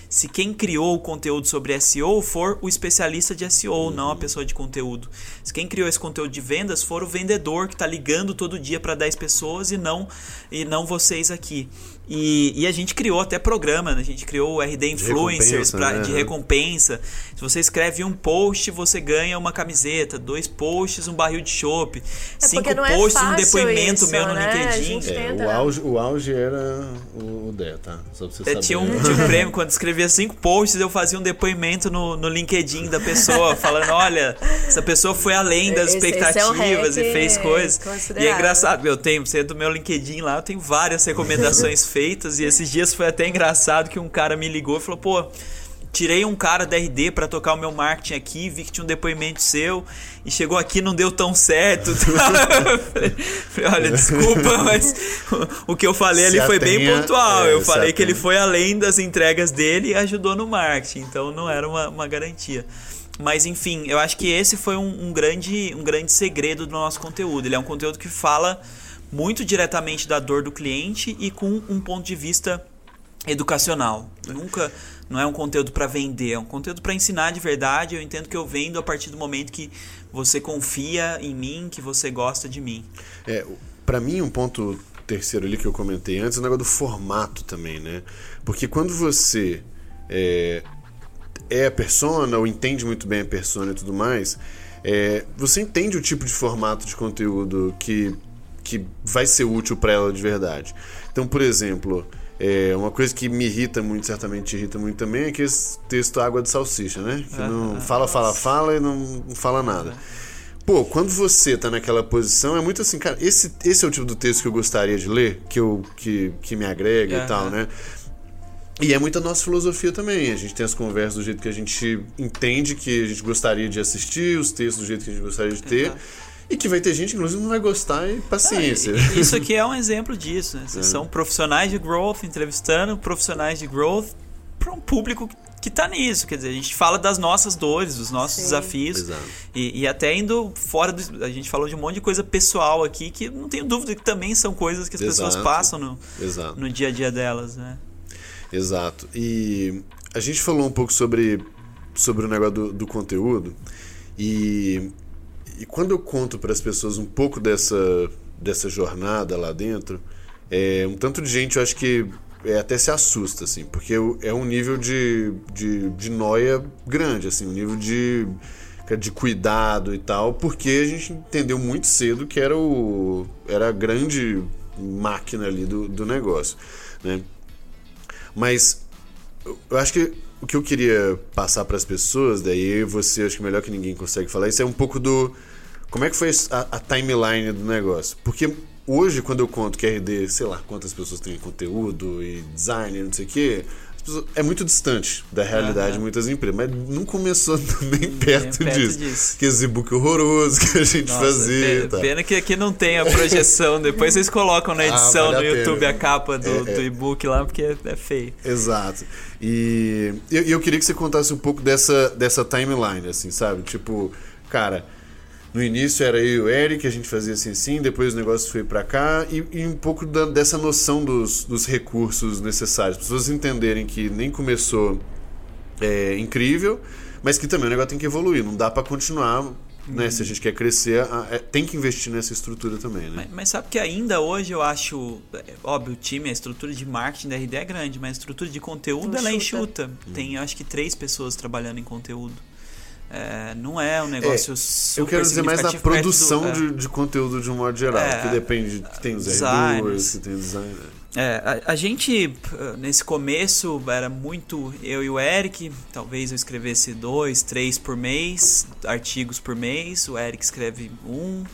se quem criou o conteúdo sobre SEO for o especialista de SEO, uhum. não a pessoa de conteúdo. Se quem criou esse conteúdo de vendas for o vendedor que está ligando todo dia para 10 pessoas e não e não vocês aqui. E, e, a gente criou até programa, né? a gente criou o RD Influencers de recompensa, pra, né? de recompensa. Se você escreve um post, você ganha uma camiseta, dois posts, um barril de chopp, é cinco é posts, um depoimento isso, meu no né? LinkedIn. É, o, auge, o auge era o DE, tá? Só pra você saber. Tinha um, tinha um prêmio, quando escrevia cinco posts, eu fazia um depoimento no, no LinkedIn da pessoa, falando: olha, essa pessoa foi além das esse, expectativas esse é e fez coisas. E é engraçado, eu tenho, você é do meu LinkedIn lá, eu tenho várias recomendações feitas. E esses dias foi até engraçado que um cara me ligou e falou: pô, tirei um cara da RD para tocar o meu marketing aqui, vi que tinha um depoimento seu e chegou aqui não deu tão certo. falei, olha, desculpa, mas o que eu falei ali foi bem pontual. É, eu falei que ele foi além das entregas dele e ajudou no marketing, então não era uma, uma garantia. Mas enfim, eu acho que esse foi um, um, grande, um grande segredo do nosso conteúdo. Ele é um conteúdo que fala muito diretamente da dor do cliente e com um ponto de vista educacional. Nunca não é um conteúdo para vender, é um conteúdo para ensinar de verdade. Eu entendo que eu vendo a partir do momento que você confia em mim, que você gosta de mim. É, para mim um ponto terceiro ali que eu comentei antes é o negócio do formato também, né? Porque quando você é, é a persona ou entende muito bem a persona e tudo mais, é, você entende o tipo de formato de conteúdo que, que vai ser útil para ela de verdade. Então, por exemplo, é, uma coisa que me irrita muito, certamente te irrita muito também, é aquele texto água de salsicha, né? Que não fala, fala, fala e não fala nada. Pô, quando você tá naquela posição, é muito assim, cara, esse, esse é o tipo do texto que eu gostaria de ler, que, eu, que, que me agrega e tal, né? E é muita nossa filosofia também. A gente tem as conversas do jeito que a gente entende que a gente gostaria de assistir, os textos do jeito que a gente gostaria de ter. Exato. E que vai ter gente, inclusive, não vai gostar e paciência. Ah, isso aqui é um exemplo disso. Né? É. São profissionais de growth entrevistando profissionais de growth para um público que está nisso. Quer dizer, a gente fala das nossas dores, dos nossos Sim. desafios. E, e, até indo fora do. A gente falou de um monte de coisa pessoal aqui que não tenho dúvida que também são coisas que as Exato. pessoas passam no, no dia a dia delas, né? Exato. E a gente falou um pouco sobre, sobre o negócio do, do conteúdo. E, e quando eu conto para as pessoas um pouco dessa, dessa jornada lá dentro, é, um tanto de gente eu acho que é, até se assusta, assim, porque é um nível de, de, de noia grande, assim, um nível de, de cuidado e tal, porque a gente entendeu muito cedo que era, o, era a grande máquina ali do, do negócio, né? Mas eu acho que o que eu queria passar para as pessoas, daí você acho que melhor que ninguém consegue falar isso, é um pouco do. Como é que foi a, a timeline do negócio? Porque hoje, quando eu conto que RD, sei lá quantas pessoas têm conteúdo e design, não sei o quê, é muito distante da realidade uhum. de muitas empresas, mas não começou nem perto, perto disso. disso. Que esse e-book horroroso que a gente Nossa, fazia. Pena, pena que aqui não tem a projeção. Depois vocês colocam na edição ah, vale no YouTube a capa do, é, é. do e-book lá, porque é, é feio. Exato. E eu, eu queria que você contasse um pouco dessa, dessa timeline, assim, sabe? Tipo, cara no início era eu e o Eric, a gente fazia assim assim, depois o negócio foi para cá e, e, um pouco da, dessa noção dos, dos recursos necessários, para as pessoas entenderem que nem começou é, incrível, mas que também o negócio tem que evoluir, não dá para continuar né? Se a gente quer crescer, a, é, tem que investir nessa estrutura também, né? Mas, mas, sabe que ainda hoje eu acho, é, óbvio, o time, a estrutura de marketing da RD é grande, mas a estrutura de conteúdo ela é enxuta. Hum. Tem, acho que, três pessoas trabalhando em conteúdo. É, não é um negócio é, super Eu quero dizer mais da produção do, é. de, de, conteúdo de um modo geral, é, que depende que tem os editores, que tem design. É, a, a, gente, nesse começo, era muito eu e o Eric. Talvez eu escrevesse dois, três por mês, artigos por mês. O Eric escreve um,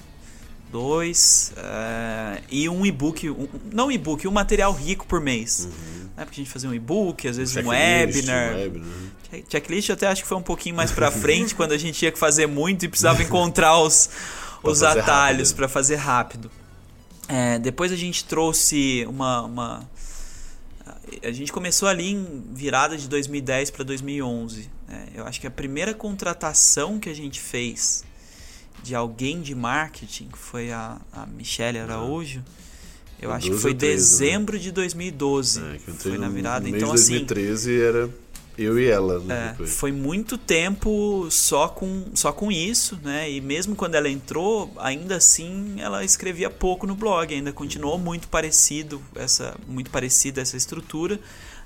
dois. Uh, e um e-book, um, não e-book, um material rico por mês. Uhum. Né? Porque a gente fazia um e-book, às vezes um webinar. Um webinar. Checklist eu até acho que foi um pouquinho mais pra frente, quando a gente tinha que fazer muito e precisava encontrar os, os atalhos para fazer rápido. É, depois a gente trouxe uma, uma, A gente começou ali em virada de 2010 para 2011. Né? Eu acho que a primeira contratação que a gente fez de alguém de marketing, que foi a, a Michelle ah. Araújo, eu acho que foi 13, né? dezembro né? de 2012. É, foi na virada. No então, mês de 2013 assim, era eu e ela, né? É, foi muito tempo só com, só com isso, né? E mesmo quando ela entrou, ainda assim ela escrevia pouco no blog, ainda continuou muito parecido essa muito parecida essa estrutura.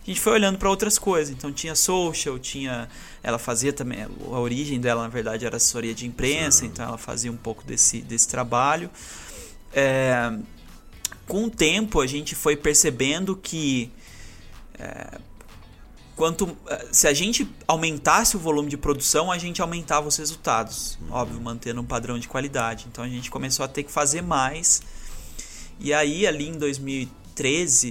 A gente foi olhando para outras coisas, então tinha social, tinha ela fazia também a origem dela na verdade era assessoria de imprensa, Sim. então ela fazia um pouco desse desse trabalho. É, com o tempo a gente foi percebendo que é, quanto eh, se a gente aumentasse o volume de produção, a gente aumentava os resultados, uhum. óbvio, mantendo um padrão de qualidade. Então a gente começou a ter que fazer mais. E aí ali em 2013,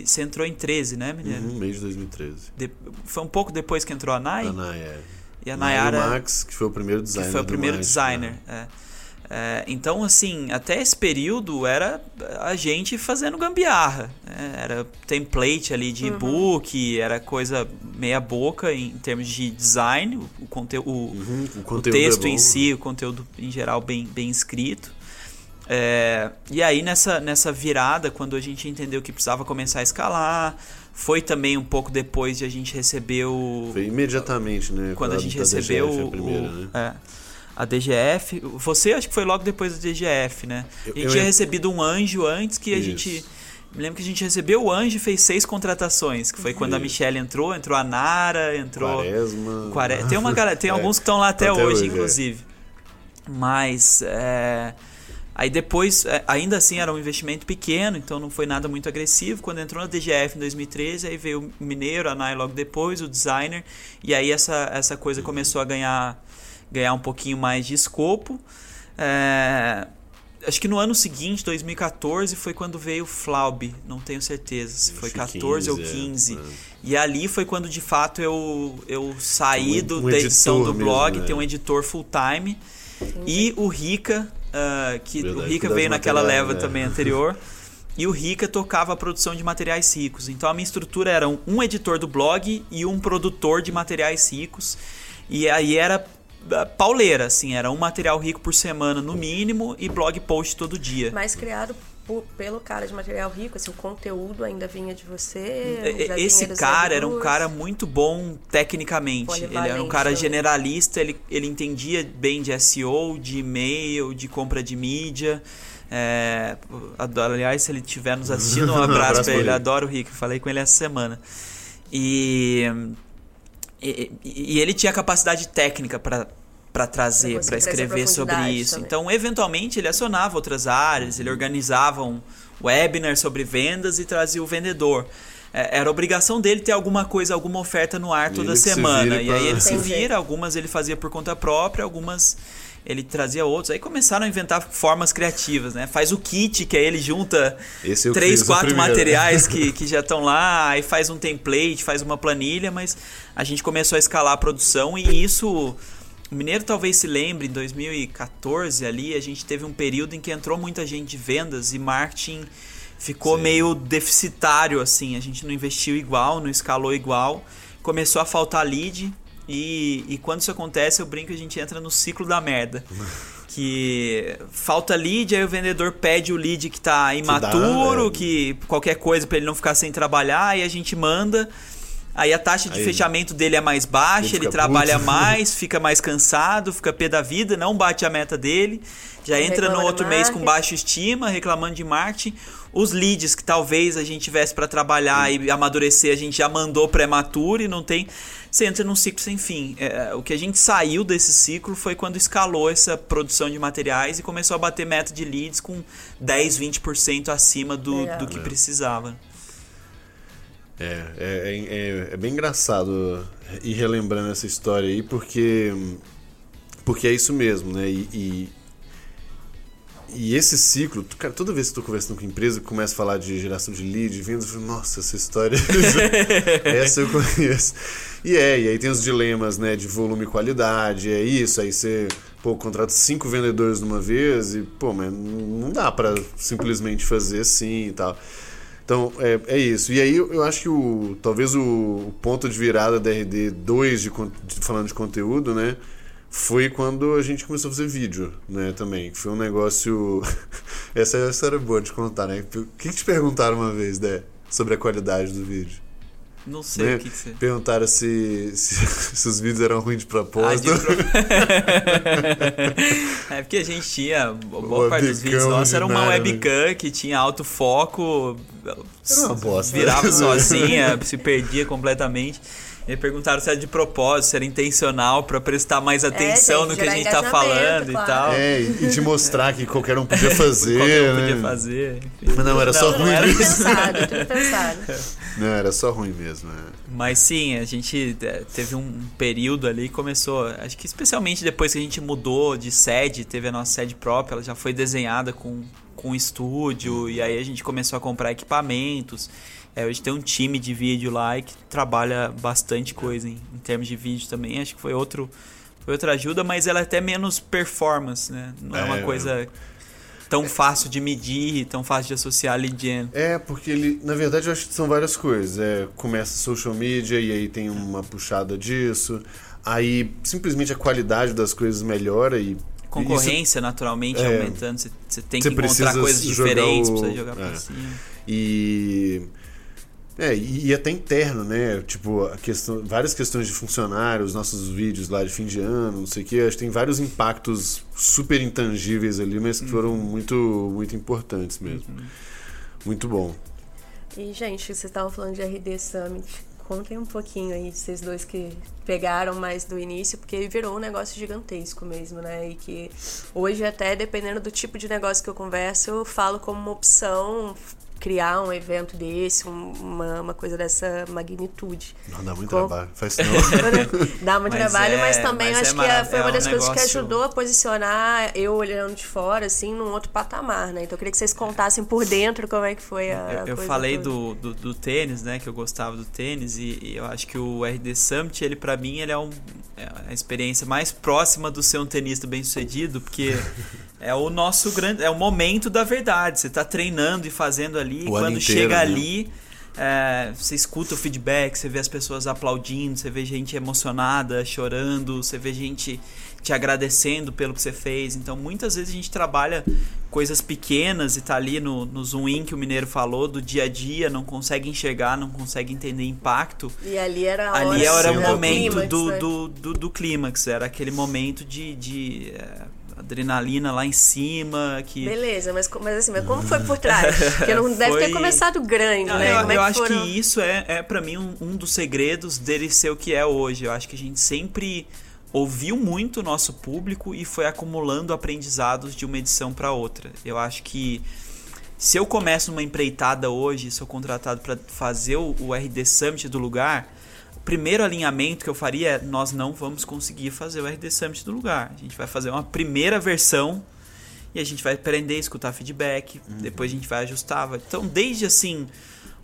você entrou em 13, né, menino? Uhum, mês de 2013. De, foi um pouco depois que entrou a Nai? A Nai, é. E a Nayara... Max, que foi o primeiro designer. Que foi o primeiro designer, né? é. É, então, assim, até esse período era a gente fazendo gambiarra. Né? Era template ali de uhum. e-book, era coisa meia boca em termos de design, o, conte o, uhum, o, conteúdo o texto é em si, o conteúdo em geral bem, bem escrito. É, e aí nessa, nessa virada, quando a gente entendeu que precisava começar a escalar, Foi também um pouco depois de a gente receber o. Foi imediatamente, né? Quando a gente recebeu DGF, o, a primeira, né? é, a DGF. Você acho que foi logo depois da DGF, né? Eu- a gente eu tinha recebido um anjo antes que a Isso. gente. Me lembro que a gente recebeu o anjo e fez seis contratações, que foi quando a Isso. Michelle entrou, entrou a Nara, entrou. Quaresma. Quare- Tem uma tem É, alguns que estão lá até, até hoje, hoje, é. inclusive. Mas é, aí depois, é, ainda assim era um investimento pequeno, então não foi nada muito agressivo. Quando entrou na DGF em 2013, aí veio o Mineiro, a Nai logo depois, o designer, e aí essa, essa coisa começou a ganhar, ganhar um pouquinho mais de escopo. É, acho que no ano seguinte, 2014, foi quando veio o Flaub, não tenho certeza se foi Acho que 14 ou 15, é, 15. é. E ali foi quando de fato eu, eu saí Um- do, um da edição do blog, mesmo, ter é. um editor full time. E o Rica, ah, que Verdade, o Rica veio naquela leva né? também anterior. E o Rica tocava a produção de materiais ricos. Então a minha estrutura era um, um editor do blog e um produtor de materiais ricos. E aí era ah, pauleira, assim, era um material rico por semana no mínimo e blog post todo dia. Mas criado por- pelo cara de material rico, assim, o conteúdo ainda vinha de você. E- já Esse cara era um cara muito bom tecnicamente. Ele era um cara também. generalista, ele, ele entendia bem de SEO, de e-mail, de compra de mídia. É, aliás, se ele estiver nos assistindo, um abraço pra ele. ele. Adoro o Rick, falei com ele essa semana. E, e, e ele tinha capacidade técnica para para trazer, para escrever sobre isso. também. Então, eventualmente, ele acionava outras áreas, ele organizava um webinar sobre vendas e trazia o vendedor. É, Era obrigação dele ter alguma coisa, alguma oferta no ar E toda ele se semana. vire E aí pra- ele se Entendi. vira, algumas ele fazia por conta própria, algumas ele trazia outros. Aí começaram a inventar formas criativas, né? Faz o kit, que aí ele junta três, quatro materiais que, que já estão lá, aí faz um template, faz uma planilha, mas a gente começou a escalar a produção e isso. O Mineiro talvez se lembre, em 2014 ali, a gente teve um período em que entrou muita gente de vendas e marketing ficou Sim. meio deficitário, assim. A gente não investiu igual, não escalou igual. Começou a faltar lead. E, e quando isso acontece, eu brinco, a gente entra no ciclo da merda. Que falta lead, aí o vendedor pede o lead que tá imaturo, é. que qualquer coisa para ele não ficar sem trabalhar, aí a gente manda. Aí a taxa de Aí fechamento dele é mais baixa, ele trabalha puto. mais, fica mais cansado, fica pé da vida, não bate a meta dele, já entra no outro mês com baixa estima, reclamando de marketing. Os leads que talvez a gente tivesse para trabalhar e amadurecer, a gente já mandou prematuro e não tem. Você entra num ciclo sem fim. É, o que a gente saiu desse ciclo foi quando escalou essa produção de materiais e começou a bater meta de leads com 10, 20% acima do, Legal. do que precisava. É, é, é, é- é bem engraçado ir relembrando essa história aí, porque, porque é isso mesmo, né? E, e, e esse ciclo, cara, toda vez que tô conversando com empresa começa a falar de geração de lead, de vendas, eu falo, nossa, essa história, essa eu conheço. E é, e aí tem os dilemas, né, de volume e qualidade, é isso, aí você, pô, contrata cinco vendedores de uma vez e, pô, mas não dá pra simplesmente fazer assim e tal. Então, é, é isso. E aí eu, acho que o talvez o, ponto de virada da RD2, de, de- falando de conteúdo, né? Foi quando a gente começou a fazer vídeo, né? Também. Foi um negócio. Essa é a história boa de contar, né? O que, que te perguntaram uma vez, né? Sobre a qualidade do vídeo? Não sei Né? o que, que você. Perguntaram se, se, se os vídeos eram ruins de Ah, propósito. de pro- é porque a gente tinha. Boa O parte dos vídeos nossos era uma né? webcam que tinha alto foco, Era uma bosta. virava sozinha, se perdia completamente. E perguntaram se era de propósito, se era intencional pra prestar mais atenção gente, no que a gente tá falando e claro. tal. É, e e te mostrar que qualquer um podia fazer. Qualquer um né? podia fazer. enfim. Mas não, era só não ruim era mesmo. Pensado, tudo pensado. Não, era só ruim mesmo. é. Mas sim, a gente é, teve um período ali que começou, acho que especialmente depois que a gente mudou de sede, teve a nossa sede própria, ela já foi desenhada com, com estúdio, e aí a gente começou a comprar equipamentos. É, hoje tem um time de vídeo lá e que trabalha bastante coisa em, em termos de vídeo também. Acho que foi outro foi outra ajuda, mas ela é até menos performance, né? Não é, uma É. coisa tão fácil de medir, tão fácil de associar lead gen. É, porque ele, na verdade, eu acho que são várias coisas. É, começa social media e aí tem uma puxada disso. Aí simplesmente a qualidade das coisas melhora e. Concorrência, naturalmente, É. aumentando. Você, tem que encontrar coisas diferentes, o- precisa jogar é. por cima. E. É, e, e até interno, né? Tipo, a questão, várias questões de funcionários, nossos vídeos lá de fim de ano, não sei o que. Acho que tem vários impactos super intangíveis ali, mas que foram muito, muito importantes mesmo. Muito bom. E, gente, vocês estavam falando de RD Summit. Contem um pouquinho aí, vocês dois que pegaram mais do início, porque virou um negócio gigantesco mesmo, né? E que hoje, até dependendo do tipo de negócio que eu converso, eu falo como uma opção criar um evento desse, um- uma, uma coisa dessa magnitude. Não dá muito Com- trabalho. Faz não. Dá muito Mas trabalho, é- mas também mas acho é que foi é uma um das coisas que negócio- ajudou a posicionar eu olhando de fora, assim, num outro patamar, né? Então eu queria que vocês contassem por dentro como é que foi a. Eu, eu coisa falei do, do, do tênis, né? Que eu gostava do tênis e, e eu acho que o RD Summit, ele para mim, ele é, um, é a experiência mais próxima do ser um tenista bem sucedido, porque é o nosso grande, é o momento da verdade. Você tá treinando e fazendo ali, e O ano quando inteiro, chega né? ali, é, você escuta o feedback, você vê as pessoas aplaudindo, você vê gente emocionada, chorando, você vê gente te agradecendo pelo que você fez. Então, muitas vezes a gente trabalha coisas pequenas e tá ali no, no zoom in que o Mineiro falou, do dia a dia, não consegue enxergar, não consegue entender impacto. E ali era a Ali hora era o momento clímax, do, né? do, do, do clímax, era aquele momento de, de é, adrenalina lá em cima, que... Beleza, mas, mas assim, mas como foi por trás? Porque não deve ter Foi- começado grande, Não, né? eu Como é eu que acho foram? que isso é, é para mim um, um dos segredos dele ser o que é hoje. Eu acho que a gente sempre ouviu muito o nosso público e foi acumulando aprendizados de uma edição para outra. Eu acho que se eu começo numa empreitada hoje, sou contratado para fazer o, RD Summit do lugar, o primeiro alinhamento que eu faria é nós não vamos conseguir fazer o RD Summit do lugar. A gente vai fazer uma primeira versão e a gente vai aprender escutar feedback, depois a gente vai ajustar. Então, desde assim,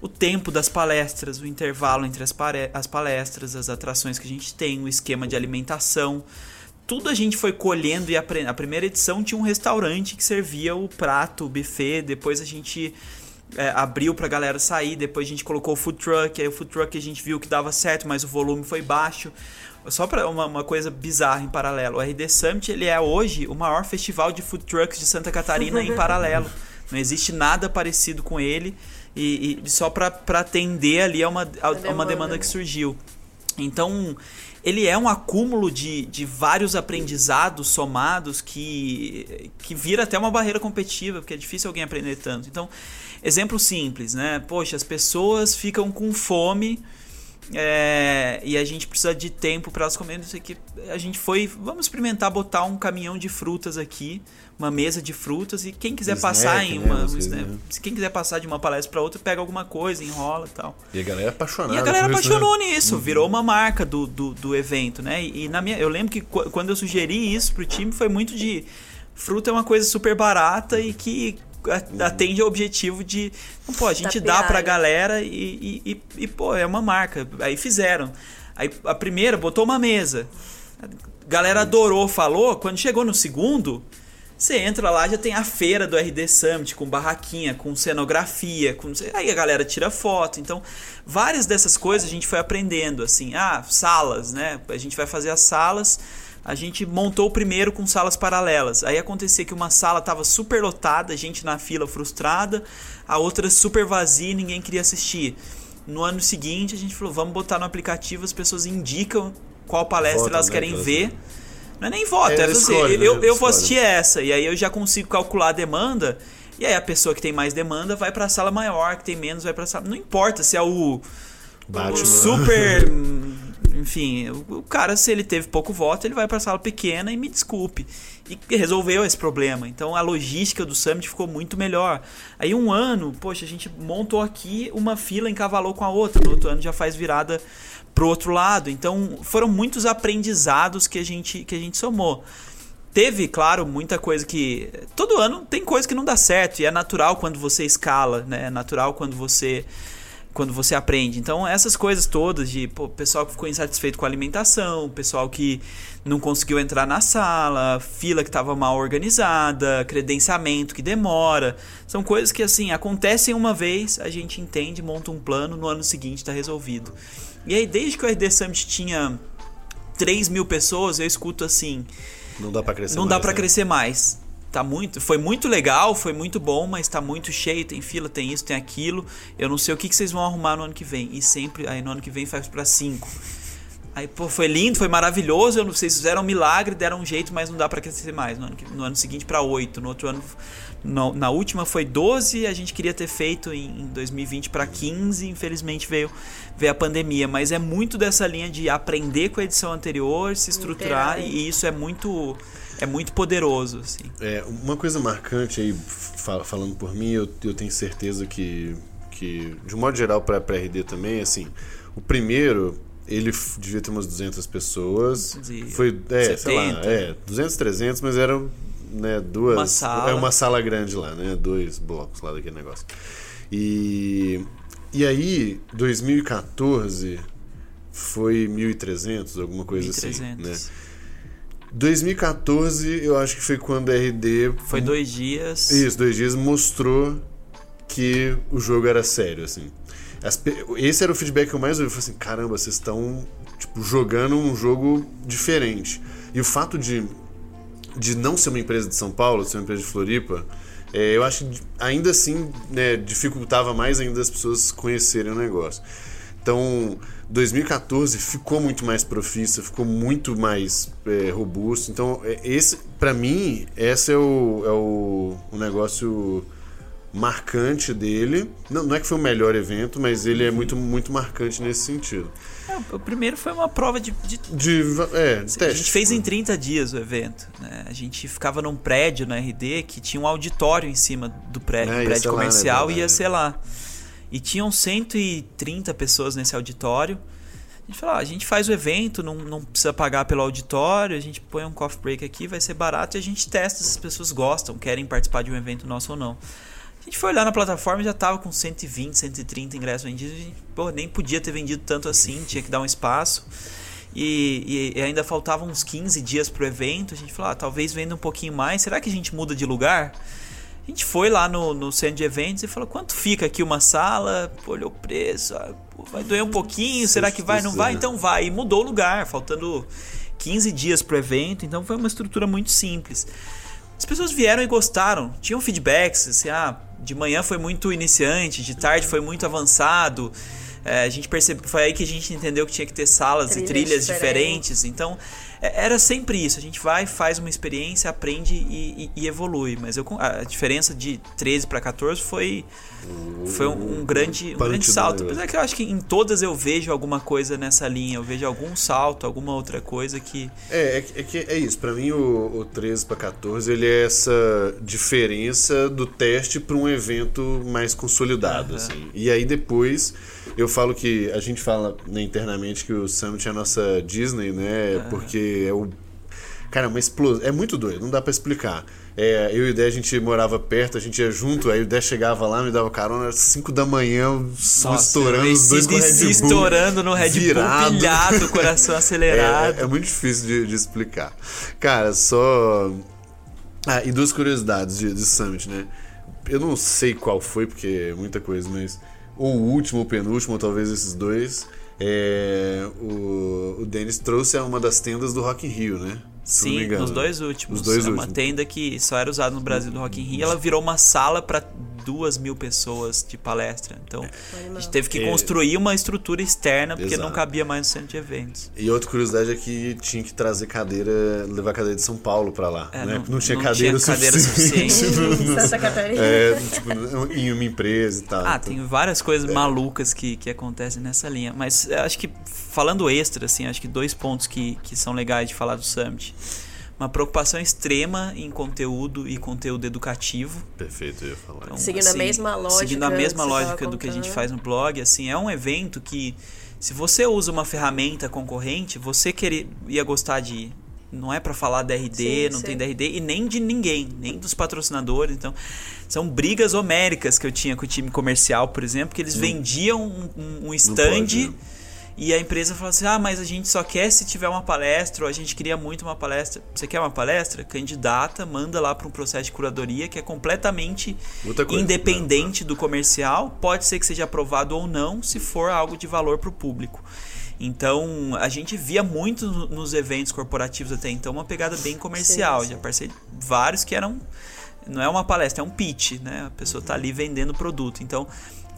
o tempo das palestras, o intervalo entre as, as palestras, as atrações que a gente tem, o esquema de alimentação, tudo a gente foi colhendo e aprendendo. A primeira edição tinha um restaurante que servia o prato, o buffet, depois a gente é, abriu pra galera sair, depois a gente colocou o food truck, aí o food truck a gente viu que dava certo, mas o volume foi baixo. Só para uma, uma coisa bizarra em paralelo, o RD Summit ele é hoje o maior festival de food trucks de Santa Catarina em paralelo. Não existe nada parecido com ele e, e só para atender ali a uma, a, a uma demanda, demanda né? que surgiu. Então, ele é um acúmulo de, de vários aprendizados somados que, que vira até uma barreira competitiva, porque é difícil alguém aprender tanto. Então, exemplo simples, né? Poxa, as pessoas ficam com fome é, e a gente precisa de tempo para elas comerem. Isso aqui. A gente foi, vamos experimentar botar um caminhão de frutas aqui, uma mesa de frutas e quem quiser Snack, passar em né, uma, umas um snack. né? se quem quiser passar de uma palestra para outra, pega alguma coisa, enrola e tal. E a galera é apaixonada. E a galera por isso, né? apaixonou nisso, virou uma marca do, do, do evento, né? E, e na minha, eu lembro que qu- quando eu sugeri isso pro time foi muito de fruta é uma coisa super barata e que a- atende ao objetivo de, não, pô, a gente dá Tapear, pra né? galera e, e, e, e, pô, é uma marca. Aí fizeram. Aí a primeira botou uma mesa. A galera adorou, falou. Quando chegou no segundo, você entra lá, já tem a feira do RD Summit, com barraquinha, com cenografia, com... aí a galera tira foto. Então, várias dessas coisas a gente foi aprendendo, assim, ah, salas, né? A gente vai fazer as salas, a gente montou o primeiro com salas paralelas. Aí acontecia que uma sala tava super lotada, gente na fila frustrada, a outra super vazia e ninguém queria assistir. No ano seguinte, a gente falou, vamos botar no aplicativo, as pessoas indicam qual palestra Votam, elas né, querem ver. Não é nem voto, É, é, assim, escolhe, né? eu, Ela eu vou assistir essa, e aí eu já consigo calcular a demanda, e aí a pessoa que tem mais demanda vai pra sala maior, que tem menos vai pra sala. Não importa se é o, Batman. o super. Enfim, o, o cara, se ele teve pouco voto, ele vai pra sala pequena e me desculpe. E resolveu esse problema. Então a logística do Summit ficou muito melhor. Aí um ano, poxa, a gente montou aqui uma fila, encavalou com a outra. No outro ano já faz virada pro outro lado. Então foram muitos aprendizados que a gente, que a gente somou. Teve, claro, muita coisa que. Todo ano tem coisa que não dá certo. E é natural quando você escala, né? É natural quando você. Quando você aprende. Então, essas coisas todas de pô, pessoal que ficou insatisfeito com a alimentação, pessoal que não conseguiu entrar na sala, fila que estava mal organizada, credenciamento que demora. São coisas que, assim, acontecem uma vez, a gente entende, monta um plano, no ano seguinte está resolvido. E aí, desde que o RD Summit tinha 3 mil pessoas, eu escuto assim: Não dá pra crescer não dá mais, pra né? crescer mais. tá muito, foi muito legal, foi muito bom, mas tá muito cheio, tem fila, tem isso, tem aquilo. Eu não sei o que, que vocês vão arrumar no ano que vem. E sempre, aí no ano que vem faz para cinco. Aí, pô, foi lindo, foi maravilhoso. Eu não sei, fizeram um milagre, deram um jeito, mas não dá para crescer mais. No ano, no ano seguinte para oito, no outro ano no, na última foi 12, a gente queria ter feito em, em 2020 para 15, infelizmente veio, veio a pandemia. Mas é muito dessa linha de aprender com a edição anterior, se estruturar, e isso é muito é muito poderoso. Assim. É, uma coisa marcante aí, falando por mim, eu, eu tenho certeza que, que, de um modo geral, para a RD também, assim, o primeiro ele devia ter umas 200 pessoas. Foi, é, 70. sei lá, é, 200, 300, mas eram né, duas. Uma sala. É uma sala grande lá, né? Dois blocos lá daquele negócio. E. E aí, 2014 foi 1.300, alguma coisa 1300. assim, né? 2014, eu acho que foi quando a RD. Foi dois dias. Isso, dois dias mostrou que o jogo era sério, assim. Esse era o feedback que eu mais ouvi. Eu falei assim: caramba, vocês estão tipo, jogando um jogo diferente. E o fato de de não ser uma empresa de São Paulo, ser uma empresa de Floripa, é, eu acho que ainda assim né, dificultava mais ainda as pessoas conhecerem o negócio. Então, 2014 ficou muito mais profissa, ficou muito mais é, robusto. Então, é, esse, para mim, esse é o, é o, o negócio marcante dele. Não, não é que foi o melhor evento, mas ele é muito, muito marcante nesse sentido. É, o primeiro foi uma prova de. de, de é, teste. A gente fez em 30 dias o evento. Né? A gente ficava num prédio na RD que tinha um auditório em cima do prédio, é, prédio comercial lá, né? ia ser lá. E tinham 130 pessoas nesse auditório. A gente falou, ah, a gente faz o evento, não, não precisa pagar pelo auditório, a gente põe um coffee break aqui, vai ser barato e a gente testa se as pessoas gostam, querem participar de um evento nosso ou não. A gente foi olhar na plataforma e já tava com 120, 130 ingressos vendidos. E, pô, nem podia ter vendido tanto assim, tinha que dar um espaço. E, e, ainda faltavam uns 15 dias pro evento. A gente falou, ah, talvez venda um pouquinho mais. Será que a gente muda de lugar? A gente foi lá no, no centro de eventos e falou: quanto fica aqui uma sala? Pô, olhou o preço, ah, pô, vai doer um pouquinho, será que vai? Não vai? Então vai. E mudou o lugar, faltando 15 dias pro evento, então foi uma estrutura muito simples. As pessoas vieram e gostaram, tinham feedbacks, assim, ah, de manhã foi muito iniciante, de tarde foi muito avançado. É, a gente percebeu, foi aí que a gente entendeu que tinha que ter salas trilhas e trilhas diferentes. diferentes. Então, era sempre isso. A gente vai, faz uma experiência, aprende e, e, e evolui. Mas eu, a diferença de 13 para 14 foi, foi um, um grande, um grande salto. Apesar que eu acho que em todas eu vejo alguma coisa nessa linha. Eu vejo algum salto, alguma outra coisa que. É, é, é que é isso. Para mim, o, o 13 para 14 ele é essa diferença do teste para um evento mais consolidado. Uhum. Assim. E aí depois eu falo que a gente fala né, internamente que o Summit é a nossa Disney, né? Ah. Porque é o. Cara, é uma explosão. É muito doido, não dá para explicar. É, eu e o Dé, a gente morava perto, a gente ia junto, aí o Dé chegava lá, me dava carona, era 5 da manhã, o som estourando, os dois com Red Bull. estourando no Red virado. Bull, pilhado, coração acelerado. É, é, é muito difícil de, de, explicar. Cara, só. Ah, e duas curiosidades de, de Summit, né? Eu não sei qual foi, porque é muita coisa, mas ou o último, ou penúltimo, ou talvez esses dois, é, o, o Denis trouxe a uma das tendas do Rock in Rio, né? Sim, nos dois últimos. Os dois é últimos. uma tenda que só era usada no Brasil do Rock in Rio. Ela virou uma sala para duas mil pessoas de palestra. Então, a gente teve que é. construir uma estrutura externa porque Exato. não cabia mais no centro de eventos. E outra curiosidade é que tinha que trazer cadeira, levar cadeira de São Paulo para lá. É, né? não, não, tinha não cadeira tinha suficiente. suficiente. Santa Catarina. É, tipo, em uma empresa e tal. Ah, então. tem várias coisas é. malucas que, que acontecem nessa linha. Mas acho que, falando extra, assim, acho que dois pontos que, que são legais de falar do Summit uma preocupação extrema em conteúdo e conteúdo educativo. Perfeito, eu ia falar. Então, seguindo assim, a mesma lógica. Seguindo a mesma lógica do que a gente faz no blog, assim, é um evento que se você usa uma ferramenta concorrente, você querer, ia gostar de ir. Não é para falar da RD, sim, não sim. tem DRD e nem de ninguém, nem dos patrocinadores. Então, são brigas homéricas que eu tinha com o time comercial, por exemplo, que eles hum. vendiam um, um stand e a empresa falou assim: ah, mas a gente só quer se tiver uma palestra, ou a gente queria muito uma palestra. Você quer uma palestra? Candidata, manda lá para um processo de curadoria que é completamente coisa, independente né? do comercial. Pode ser que seja aprovado ou não, se for algo de valor para o público. Então, a gente via muito nos eventos corporativos até então uma pegada bem comercial. Sim, sim. Já participei vários que eram. Não é uma palestra, é um pitch, né? A pessoa está ali vendendo o produto. Então,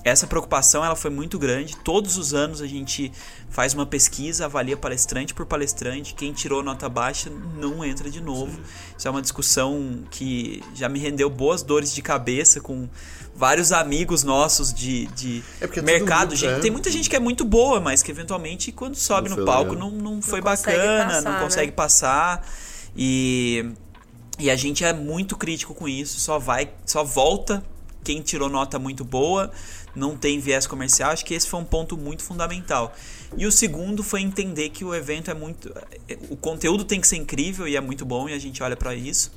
essa preocupação ela foi muito grande. Todos os anos a gente faz uma pesquisa, avalia palestrante por palestrante. Quem tirou nota baixa não entra de novo. Sim. Isso é uma discussão que já me rendeu boas dores de cabeça com vários amigos nossos de, de é, é mercado. Muito, gente, é. Tem muita gente que é muito boa, mas que eventualmente quando sobe não no palco não, não, não foi bacana, passar, não consegue né? passar. E, e a gente é muito crítico com isso. Só vai, só volta quem tirou nota muito boa não tem viés comercial. Acho que esse foi um ponto muito fundamental. E o segundo foi entender que o evento é muito. O conteúdo tem que ser incrível e é muito bom e a gente olha para isso.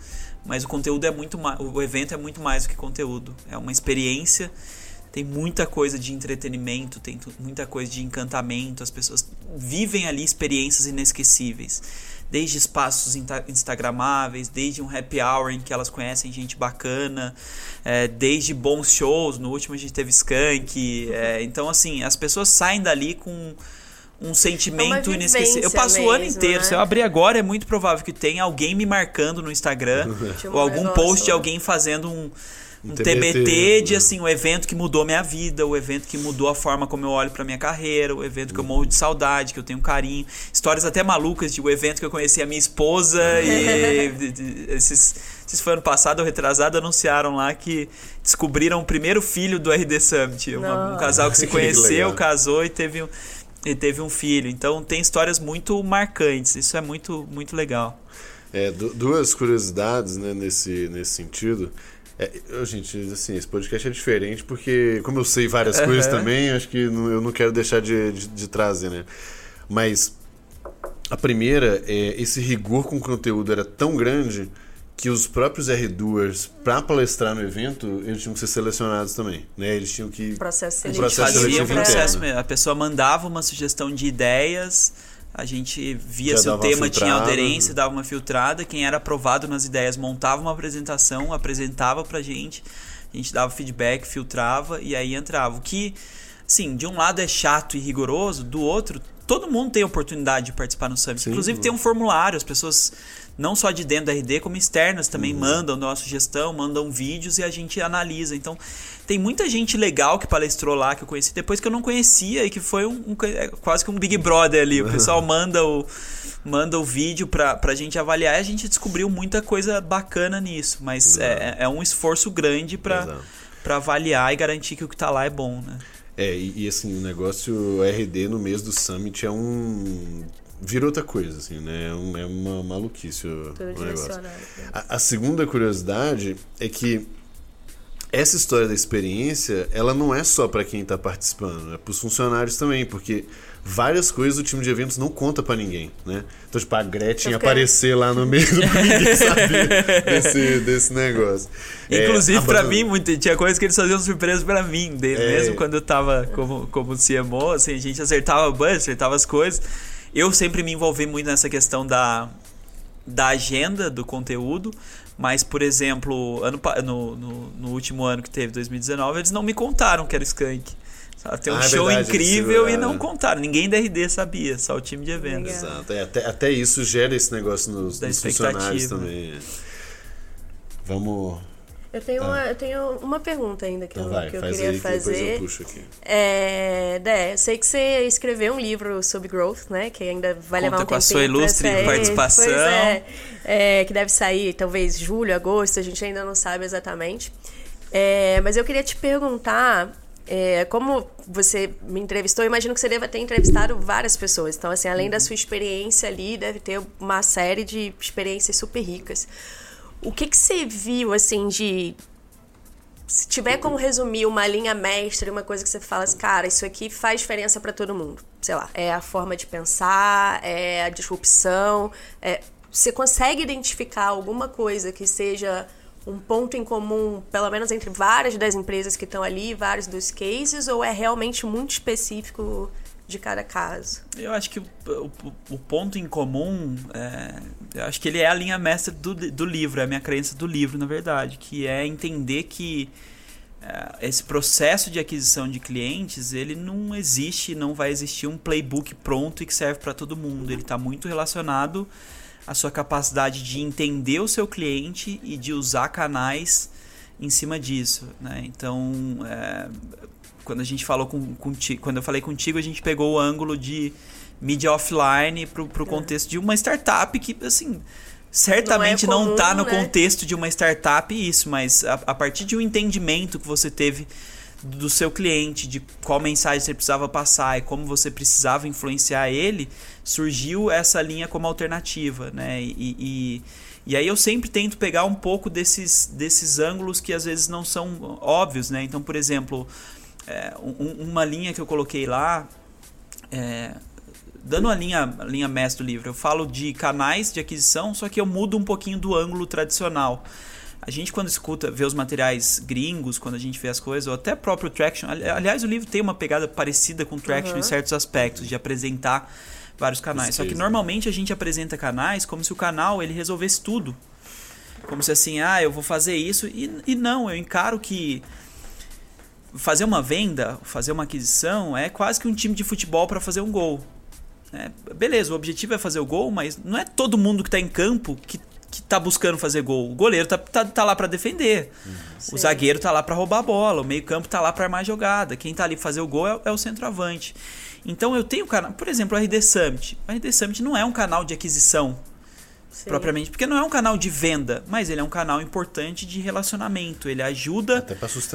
Mas o conteúdo é muito mais. O evento é muito mais do que conteúdo. É uma experiência. Tem muita coisa de entretenimento, tem muita coisa de encantamento. As pessoas vivem ali experiências inesquecíveis desde espaços instagramáveis, desde um happy hour em que elas conhecem gente bacana, é, desde bons shows, no último a gente teve Skank, é, então assim, as pessoas saem dali com um sentimento é inesquecível. Eu passo mesmo, o ano inteiro. Né? Se eu abrir agora, é muito provável que tenha alguém me marcando no Instagram ou algum negócio, post de alguém fazendo um um TBT, TBT de assim, o evento que mudou minha vida, o evento que mudou a forma como eu olho para minha carreira, o evento que eu morro de saudade, que eu tenho carinho, histórias até malucas de o evento que eu conheci a minha esposa e esses, esses foi ano passado ou retrasado anunciaram lá que descobriram o primeiro filho do RD Summit, uma, um casal que se conheceu, que casou e teve um, e teve um filho. Então tem histórias muito marcantes, isso é muito muito legal. É, duas curiosidades né, nesse, nesse sentido. É, eu, gente, assim, esse podcast é diferente porque, como eu sei várias uhum. coisas também, acho que não, eu não quero deixar de, de, de, trazer, né? Mas a primeira é esse rigor com o conteúdo era tão grande que os próprios R2 para palestrar no evento, eles tinham que ser selecionados também, né? Eles tinham que processo um processo seletivo processo mesmo. A pessoa mandava uma sugestão de ideias, a gente via Já se o tema tinha aderência, dava uma filtrada. Quem era aprovado nas ideias montava uma apresentação, apresentava pra gente, a gente dava feedback, filtrava e aí entrava. O que, sim, de um lado é chato e rigoroso, do outro, todo mundo tem oportunidade de participar no Summit. Sim, Inclusive, tem um formulário, as pessoas não só de dentro da RD, como externas também uhum. mandam nossa sugestão, mandam vídeos e a gente analisa. Então, tem muita gente legal que palestrou lá, que eu conheci depois que eu não conhecia e que foi um, um é quase que um Big Brother ali. O pessoal manda o, manda o vídeo pra, pra gente avaliar e a gente descobriu muita coisa bacana nisso. Mas é, é, um esforço grande para avaliar e garantir que o que tá lá é bom, né? É, e, e assim, o negócio RD no mês do Summit é um vira outra coisa, assim, né? É, é uma maluquice o, o negócio. A, a, segunda curiosidade é que essa história da experiência, ela não é só para quem está participando, é para os funcionários também, porque várias coisas o time de eventos não conta para ninguém, né? Então, tipo, a Gretchen aparecer lá no meio do ninguém sabia desse, desse negócio. É, Inclusive, é, para mim, muito, tinha coisas que eles faziam surpresa para mim, desde, é, mesmo quando eu tava como, como CMO, assim, a gente acertava o budget, acertava as coisas. Eu sempre me envolvi muito nessa questão da, da agenda do conteúdo, mas, por exemplo, ano, no, no, no, último ano que teve, 2019, eles não me contaram que era Skank. Tem um ah, é show verdade, incrível e não contaram. Ninguém da RD sabia, só o time de eventos. Exato. É, até, até isso gera esse negócio nos, nos funcionários também. Vamos eu tenho, ah. uma, eu tenho uma pergunta ainda que, então eu, vai, que eu queria aí, fazer. Que eu é, Dé, eu sei que você escreveu um livro sobre growth, né? Que ainda vai Conta levar um com a sua ilustre participação. Pois é, é, que deve sair talvez julho, agosto, a gente ainda não sabe exatamente. É, mas eu queria te perguntar é, como você me entrevistou, imagino que você deva ter entrevistado várias pessoas. Então, assim, além da uhum. sua experiência ali, deve ter uma série de experiências super ricas. O que, que você viu, assim, de. Se tiver como resumir uma linha mestra, uma coisa que você fala assim, cara, isso aqui faz diferença para todo mundo. Sei lá, é a forma de pensar, é a disrupção. É... Você consegue identificar alguma coisa que seja um ponto em comum, pelo menos entre várias das empresas que estão ali, vários dos cases, ou é realmente muito específico de cada caso? Eu acho que o, o, o ponto em comum, é, eu acho que ele é a linha mestra do, do livro, é a minha crença do livro, na verdade, que é entender que é, esse processo de aquisição de clientes, ele não existe, não vai existir um playbook pronto e que serve para todo mundo. Ele está muito relacionado à sua capacidade de entender o seu cliente e de usar canais em cima disso. Né? Então, é, quando a gente falou com, contigo, quando eu falei contigo, a gente pegou o ângulo de mídia offline para o é. contexto de uma startup que, assim, certamente não, é não tá no né? contexto de uma startup isso, mas a, a, partir de um entendimento que você teve do seu cliente, de qual mensagem você precisava passar e como você precisava influenciar ele, surgiu essa linha como alternativa, né? E, e, e aí eu sempre tento pegar um pouco desses, desses ângulos que às vezes não são óbvios, né? Então, por exemplo, é, um, uma linha que eu coloquei lá, é, dando a linha, a linha mestre do livro, eu falo de canais de aquisição, só que eu mudo um pouquinho do ângulo tradicional. A gente, quando escuta, vê os materiais gringos, quando a gente vê as coisas, ou até próprio Traction. Aliás, o livro tem uma pegada parecida com Traction uhum. em certos aspectos, de apresentar vários canais. Só que normalmente a gente apresenta canais como se o canal ele resolvesse tudo. Como se assim, ah, eu vou fazer isso. E, e não, eu encaro que fazer uma venda, fazer uma aquisição é quase que um time de futebol para fazer um gol. É, beleza, o objetivo é fazer o gol, mas não é todo mundo que está em campo que, que tá buscando fazer gol. O goleiro tá, tá, tá lá para defender. Uhum. O zagueiro tá lá para roubar a bola. O meio-campo tá lá para armar a jogada. Quem tá ali fazer o gol é, é o centroavante. Então eu tenho canal, por exemplo, o RD Summit. O RD Summit não é um canal de aquisição Sim. propriamente, porque não é um canal de venda, mas ele é um canal importante de relacionamento. Ele ajuda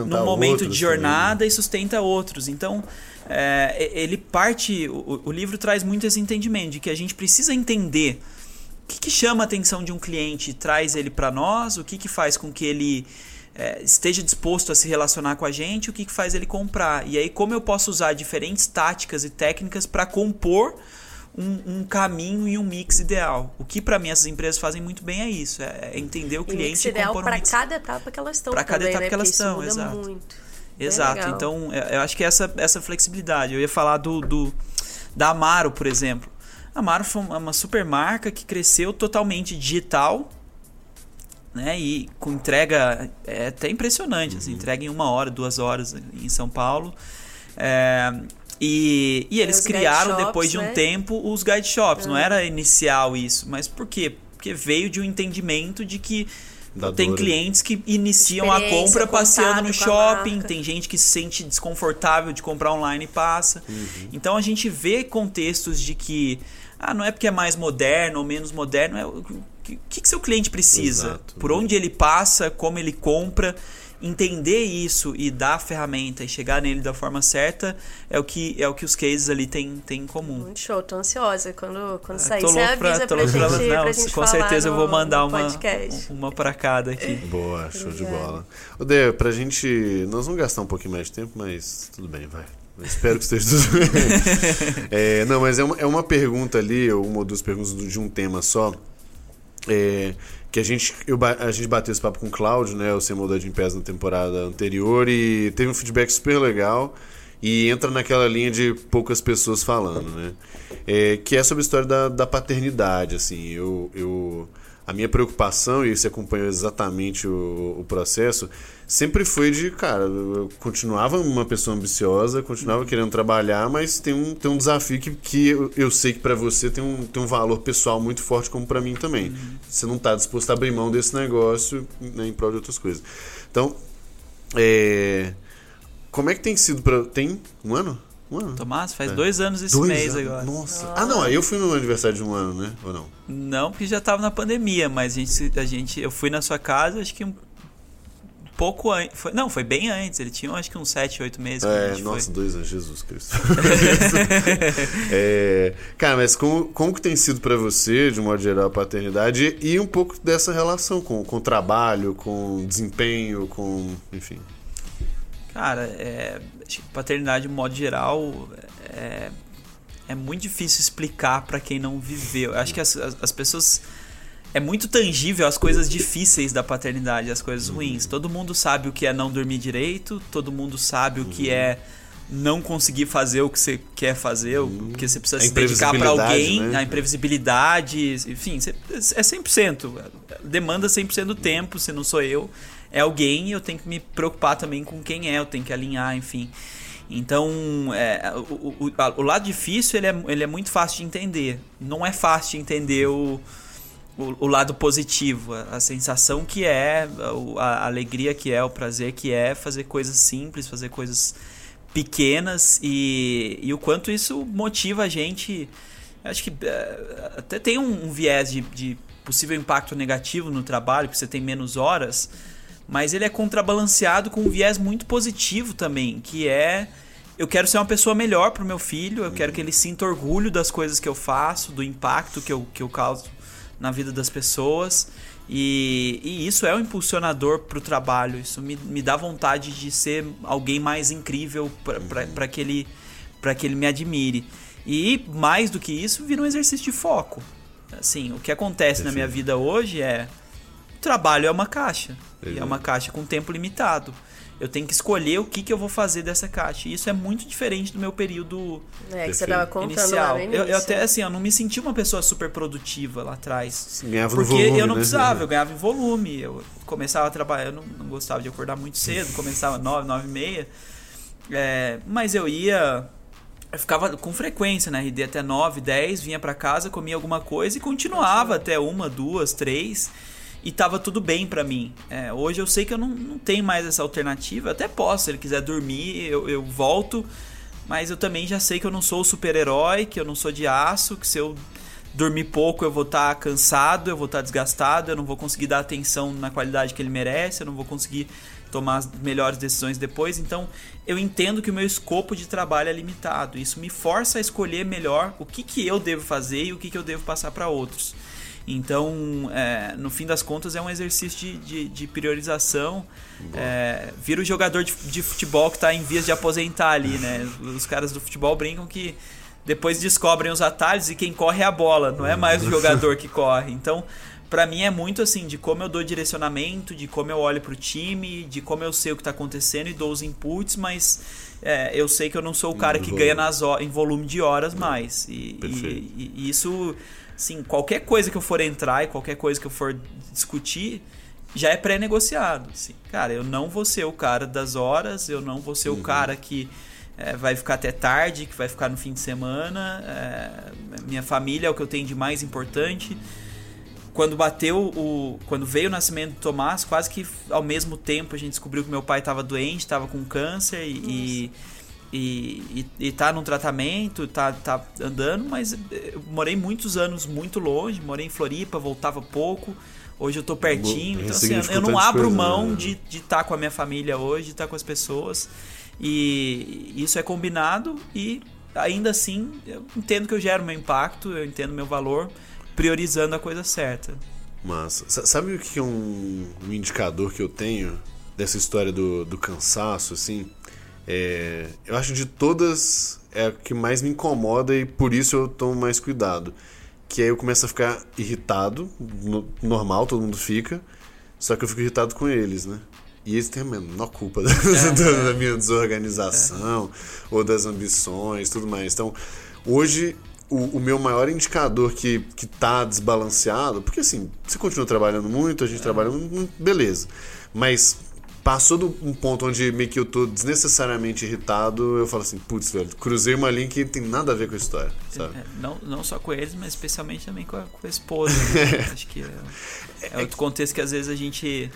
no momento de jornada também. e sustenta outros. Então, é, ele parte. O, o, livro traz muito esse entendimento de que a gente precisa entender o que, que chama a atenção de um cliente, traz ele para nós, o que, que faz com que ele é, esteja disposto a se relacionar com a gente, o que, que faz ele comprar. E aí, como eu posso usar diferentes táticas e técnicas para compor um, um, caminho e um mix ideal. O que para mim essas empresas fazem muito bem é isso, é, é entender o cliente e mix ideal um para cada etapa que elas estão. Para cada etapa né? que elas estão, exato. Muito. Exato. Então, é, eu acho que essa essa flexibilidade. Eu ia falar do, do da Amaro, por exemplo. A Amaro foi uma super marca que cresceu totalmente digital, né? E com entrega é até impressionante, assim, uhum. assim, entrega em uma hora, duas horas em São Paulo. É, e, e eles criaram, shops, depois de um né? tempo, os guide shops. Não era inicial isso, mas por quê? Porque veio de um entendimento de que da tem dor. clientes que iniciam a compra passeando no shopping, tem gente que se sente desconfortável de comprar online e passa. Uhum. Então a gente vê contextos de que ah, não é porque é mais moderno ou menos moderno, é o que, que, que seu cliente precisa, Exato. por onde ele passa, como ele compra entender isso e dar a ferramenta e chegar nele da forma certa é o que é o que os cases ali têm, têm em comum. Muito show, tô ansiosa. Quando, quando ah, sair, você avisa pra, pra, gente, pra, não, pra gente Com certeza eu vou mandar uma, uma pra cada aqui. Boa, show de bola. O Dê, pra gente. Nós vamos gastar um pouquinho mais de tempo, mas tudo bem, vai. espero que esteja tudo bem. é, não, mas é uma, é uma pergunta ali, uma ou duas perguntas de um tema só. É, que a gente, eu, a gente bateu esse papo com o Cláudio, né, o Semodor de Pés na temporada anterior, e teve um feedback super legal. E entra naquela linha de poucas pessoas falando, né? É, que é sobre a história da, da paternidade, assim. Eu, eu, a minha preocupação, e você acompanhou exatamente o, o processo, sempre foi de, cara, eu continuava uma pessoa ambiciosa, continuava querendo trabalhar, mas tem um, tem um desafio que, que eu, eu sei que para você tem um, tem um valor pessoal muito forte, como para mim também. Uhum. Você não está disposto a abrir mão desse negócio né, em prol de outras coisas. Então, é, como é que tem sido para. Tem um ano? Um ano. Tomás, faz é. dois anos esse dois mês anos? agora. Nossa. Ah, não, eu fui no aniversário de um ano, né? Ou não? Não, porque já tava na pandemia, mas a gente, a gente eu fui na sua casa, acho que um pouco antes. Não, foi bem antes. Ele tinha acho que uns 7, 8 meses. É, nossa, foi. dois anos, Jesus Cristo. é, cara, mas como, como que tem sido para você, de modo geral, a paternidade e um pouco dessa relação com, com o trabalho, com desempenho, com. enfim. Cara, é, paternidade, de modo geral, é, é muito difícil explicar para quem não viveu. Acho que as, as, as, pessoas. É muito tangível as coisas difíceis da paternidade, as coisas ruins. Todo mundo sabe o que é não dormir direito, todo mundo sabe o que é não conseguir fazer o que você quer fazer, Hum. porque você precisa se dedicar para alguém, né? a imprevisibilidade, enfim, é 100%. Demanda 100% do tempo, se não sou eu, é alguém e eu tenho que me preocupar também com quem é, eu tenho que alinhar, enfim. Então, é, o, o- o- lado difícil ele é, ele é muito fácil de entender. Não é fácil de entender o, o, o lado positivo, a, a sensação que é, a, a alegria que é, o prazer que é fazer coisas simples, fazer coisas pequenas e, e o quanto isso motiva a gente. Acho que eh, até tem um, um viés de, de possível impacto negativo no trabalho, que você tem menos horas, mas ele é contrabalanceado com um viés muito positivo também, que é eu quero ser uma pessoa melhor pro meu filho, eu quero que ele sinta orgulho das coisas que eu faço, do impacto que eu, que eu causo na vida das pessoas. E, e isso é um impulsionador pro trabalho. Isso me, me dá vontade de ser alguém mais incrível para que, ele, que ele me admire. E mais do que isso, vira um exercício de foco. Assim, o que acontece na minha vida hoje é. O trabalho é uma caixa. E é uma caixa com tempo limitado. Eu tenho que escolher o que, que eu vou fazer dessa caixa. E isso é muito diferente do meu período É, que você tava contando lá inicial. no Eu, eu até assim, eu não me senti uma pessoa super produtiva lá atrás. Ganhava Porque volume, eu não né? precisava, eu ganhava em volume. Eu começava a trabalhar, eu não, não gostava de acordar muito cedo, começava 9, 9 e meia. É, mas eu ia. Eu ficava com frequência na RD até 9, 10, vinha pra casa, comia alguma coisa e continuava até uma, duas, três. E tava tudo bem pra mim. É, hoje eu sei que eu não, não tenho mais essa alternativa. Até posso, se ele quiser dormir, eu, eu volto. Mas eu também já sei que eu não sou super-herói, que eu não sou de aço, que se eu dormir pouco eu vou estar cansado, eu vou estar desgastado, eu não vou conseguir dar atenção na qualidade que ele merece, eu não vou conseguir tomar as melhores decisões depois. Então, eu entendo que o meu escopo de trabalho é limitado. Isso me força a escolher melhor o que, que eu devo fazer e o que, que eu devo passar para outros. Então, é, no fim das contas, é um exercício de, de, de priorização. É, vira o jogador de, de futebol que está em vias de aposentar ali, né? Os caras do futebol brincam que depois descobrem os atalhos e quem corre é a bola, não é mais o jogador que corre. Então, para mim é muito assim de como eu dou direcionamento, de como eu olho pro time, de como eu sei o que tá acontecendo e dou os inputs, mas é, eu sei que eu não sou o cara que ganha nas em volume de horas mais. E, e- e isso, assim, qualquer coisa que eu for entrar e qualquer coisa que eu for discutir já é pré-negociado. Assim. Cara, eu não vou ser o cara das horas, eu não vou ser o cara que é, vai ficar até tarde, que vai ficar no fim de semana. é, minha família é o que eu tenho de mais importante. Quando bateu o. Quando veio o nascimento do Tomás, quase que ao mesmo tempo a gente descobriu que meu pai estava doente, estava com câncer e. E, e, e tá num tratamento, tá, tá andando, mas eu morei muitos anos muito longe, morei em Floripa, voltava pouco. Hoje eu tô pertinho, então assim, eu não abro coisas, mão né? de estar de tá com a minha família hoje, de estar com as pessoas. E isso é combinado e ainda assim eu entendo que eu gero meu impacto, eu entendo meu valor, priorizando a coisa certa. Massa. Sa- Sabe o que é um, um indicador que eu tenho dessa história do, do cansaço, assim? É, eu acho de todas é a que mais me incomoda e por isso eu tomo mais cuidado. Que aí eu começo a ficar irritado, no- normal, todo mundo fica, só que eu fico irritado com eles, né? E eles têm a menor culpa da, da- da minha desorganização ou das ambições tudo mais. Então, hoje, o, o meu maior indicador que, que tá desbalanceado, porque assim, você continua trabalhando muito, a gente trabalha muito, beleza. Mas passou de um ponto onde meio que eu tô desnecessariamente irritado, eu falo assim, putz, velho, cruzei uma linha que tem nada a ver com a história, sabe? É, não, não só com eles, mas especialmente também com a, com a esposa. né? Acho que é, é outro contexto que às vezes a gente.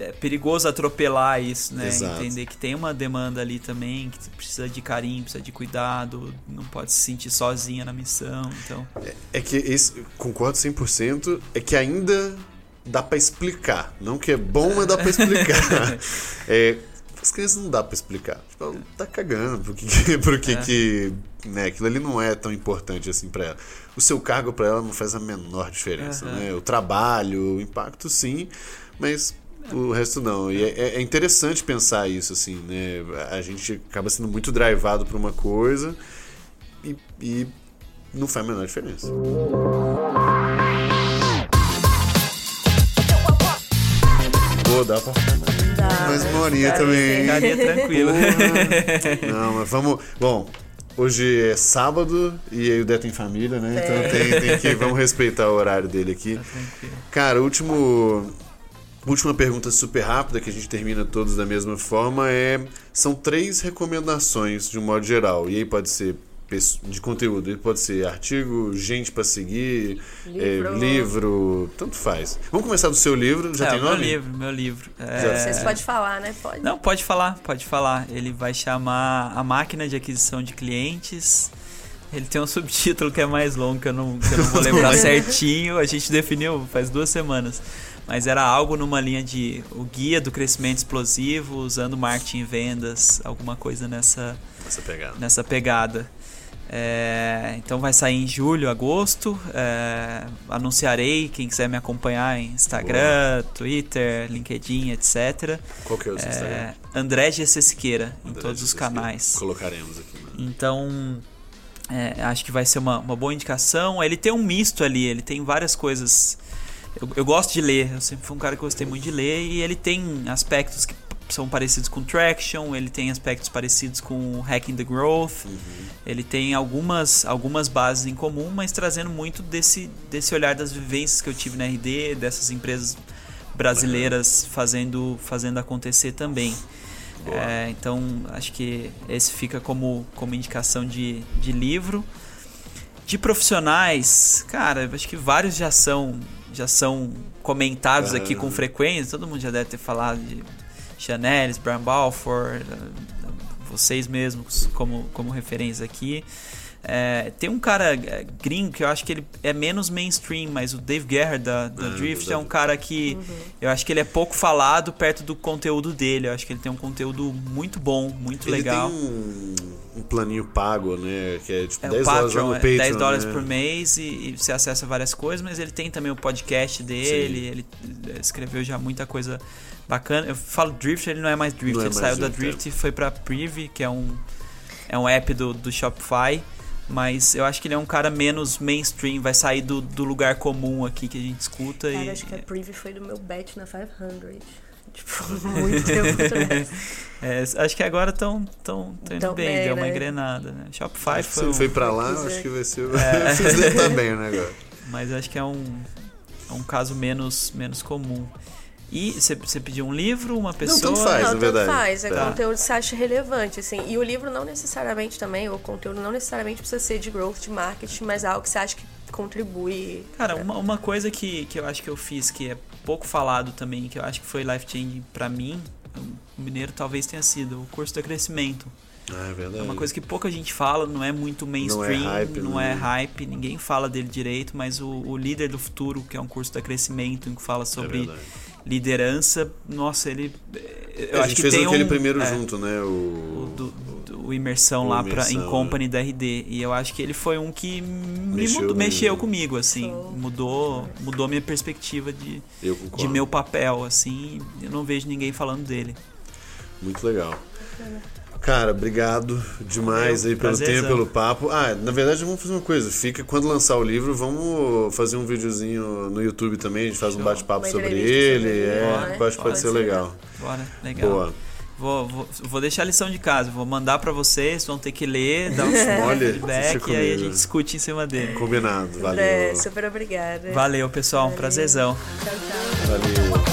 É, é perigoso atropelar isso, né? Exato. Entender que tem uma demanda ali também, que precisa de carinho, precisa de cuidado, não pode se sentir sozinha na missão. Então, É que esse, concordo 100%, é que ainda dá pra explicar. Não que é bom, mas dá pra explicar. é, as crianças não dá pra explicar. Tipo, tá cagando pro que, pro que, É. que né, aquilo ali não é tão importante assim pra ela. O seu cargo pra ela não faz a menor diferença, Aham. né? O trabalho, o impacto sim, mas o resto não. E é, é interessante pensar isso, assim, né? A gente acaba sendo muito drivado por uma coisa e, e não faz a menor diferença. Pô, dá pra. Dá. mais uma horinha também. Ficaria tranquilo. Porra. Não, mas vamos. Bom, hoje é sábado e aí o Deto em família, né? Então É. tem, tem que. Vamos respeitar o horário dele aqui. Tá. Cara, último. Última pergunta super rápida que a gente termina todos da mesma forma é são três recomendações de um modo geral e aí pode ser de conteúdo, aí pode ser artigo, gente pra seguir, Livro. é, livro, tanto faz. Vamos começar do seu livro, já é, tem o meu nome? livro, meu livro. É, Vocês podem falar, né? Pode. Não, pode falar, pode falar. Ele vai chamar A Máquina de Aquisição de Clientes. Ele tem um subtítulo que é mais longo, que eu não, que eu não vou lembrar certinho. A gente definiu faz duas semanas. Mas era algo numa linha de o guia do crescimento explosivo, usando marketing e vendas, alguma coisa nessa, Essa pegada. nessa pegada. É, então vai sair em julho, agosto. É, anunciarei quem quiser me acompanhar em Instagram, Twitter, LinkedIn, etc. Qual que é o seu Instagram? É, André GC Siqueira, em André todos os canais. Colocaremos aqui. né? Então, é, acho que vai ser uma, uma boa indicação. Ele tem um misto ali, ele tem várias coisas. Eu, eu gosto de ler, eu sempre fui um cara que gostei muito de ler, e ele tem aspectos que são parecidos com Traction, ele tem aspectos parecidos com Hacking the Growth, ele tem algumas, algumas bases em comum, mas trazendo muito desse, desse olhar das vivências que eu tive na RD, dessas empresas brasileiras fazendo, fazendo acontecer também. É, então, acho que esse fica como, como indicação de, de livro. De profissionais, cara, acho que vários já são, já são comentados aqui com Aham. frequência. Todo mundo já deve ter falado de Chanelis, Brian Balfour, vocês mesmos como, como referência aqui. É, tem um cara é, gringo que eu acho que ele é menos mainstream, mas o Dave Guerra da, da Ah, Drift do é um cara que eu acho que ele é pouco falado perto do conteúdo dele. Eu acho que ele tem um conteúdo muito bom, muito Ele legal. tem um, um planinho pago, né? Que é tipo É 10 o dólares no é Patreon. 10 dólares né? por mês e, e você acessa várias coisas, mas ele tem também o podcast dele, Sim. ele escreveu já muita coisa bacana. Eu falo Drift, ele não é mais Drift, é ele mais saiu da Drift, Drift e foi pra Privy, que é um, é um app do, do Shopify. Mas eu acho que ele é um cara menos mainstream, vai sair do, do lugar comum aqui que a gente escuta. Cara, e, acho que a preview foi do meu bet na 500. Tipo, muito tempo é, acho que agora estão tão, tão indo Tão bem, bem, deu uma né? engrenada, né? Shopify foi se ele um- foi pra lá, acho é. que vai ser. É. Você deve estar bem, né, agora? mas acho que é um, é um caso menos, menos comum. E você pediu um livro, uma pessoa. tanto faz. não, na tanto verdade. faz. É Tá. conteúdo que você acha relevante, assim. E o livro não necessariamente também, o conteúdo não necessariamente precisa ser de growth, de marketing, mas é algo que você acha que contribui. Cara, uma, uma coisa que, que eu acho que eu fiz que é pouco falado também, que eu acho que foi life changing pra mim, o Mineiro talvez tenha sido o curso do crescimento. Ah, é verdade. É uma coisa que pouca gente fala, não é muito mainstream, não é hype, hype, né? ninguém fala dele direito, mas o, o Líder do Futuro, que é um curso da crescimento, em que fala É sobre verdade. Liderança, nossa, ele. Eu a acho gente que fez tem aquele um, primeiro é, junto, né? o O. do, do- o imersão o lá pra, em Imersão, company da RD e eu acho que ele foi um que me Mexeu mudou- mexeu comigo assim mudou mudou minha perspectiva de, de meu papel assim eu não vejo ninguém falando dele Muito legal. Cara, obrigado demais Valeu, aí pelo prazerzão. tempo, pelo papo. Ah, na verdade vamos fazer uma coisa. Fica quando lançar o livro, vamos fazer um videozinho no YouTube também. A gente faz um bate-papo sobre ele. sobre ele, é, né? acho que pode, Pode ser ser. legal. bora legal Boa. Vou, vou, vou deixar a lição de casa vou mandar pra vocês vão ter que ler dar um feedback e aí a gente discute em cima dele Combinado. Valeu. André, super obrigada. valeu pessoal um prazerzão Tchau, tchau. Valeu.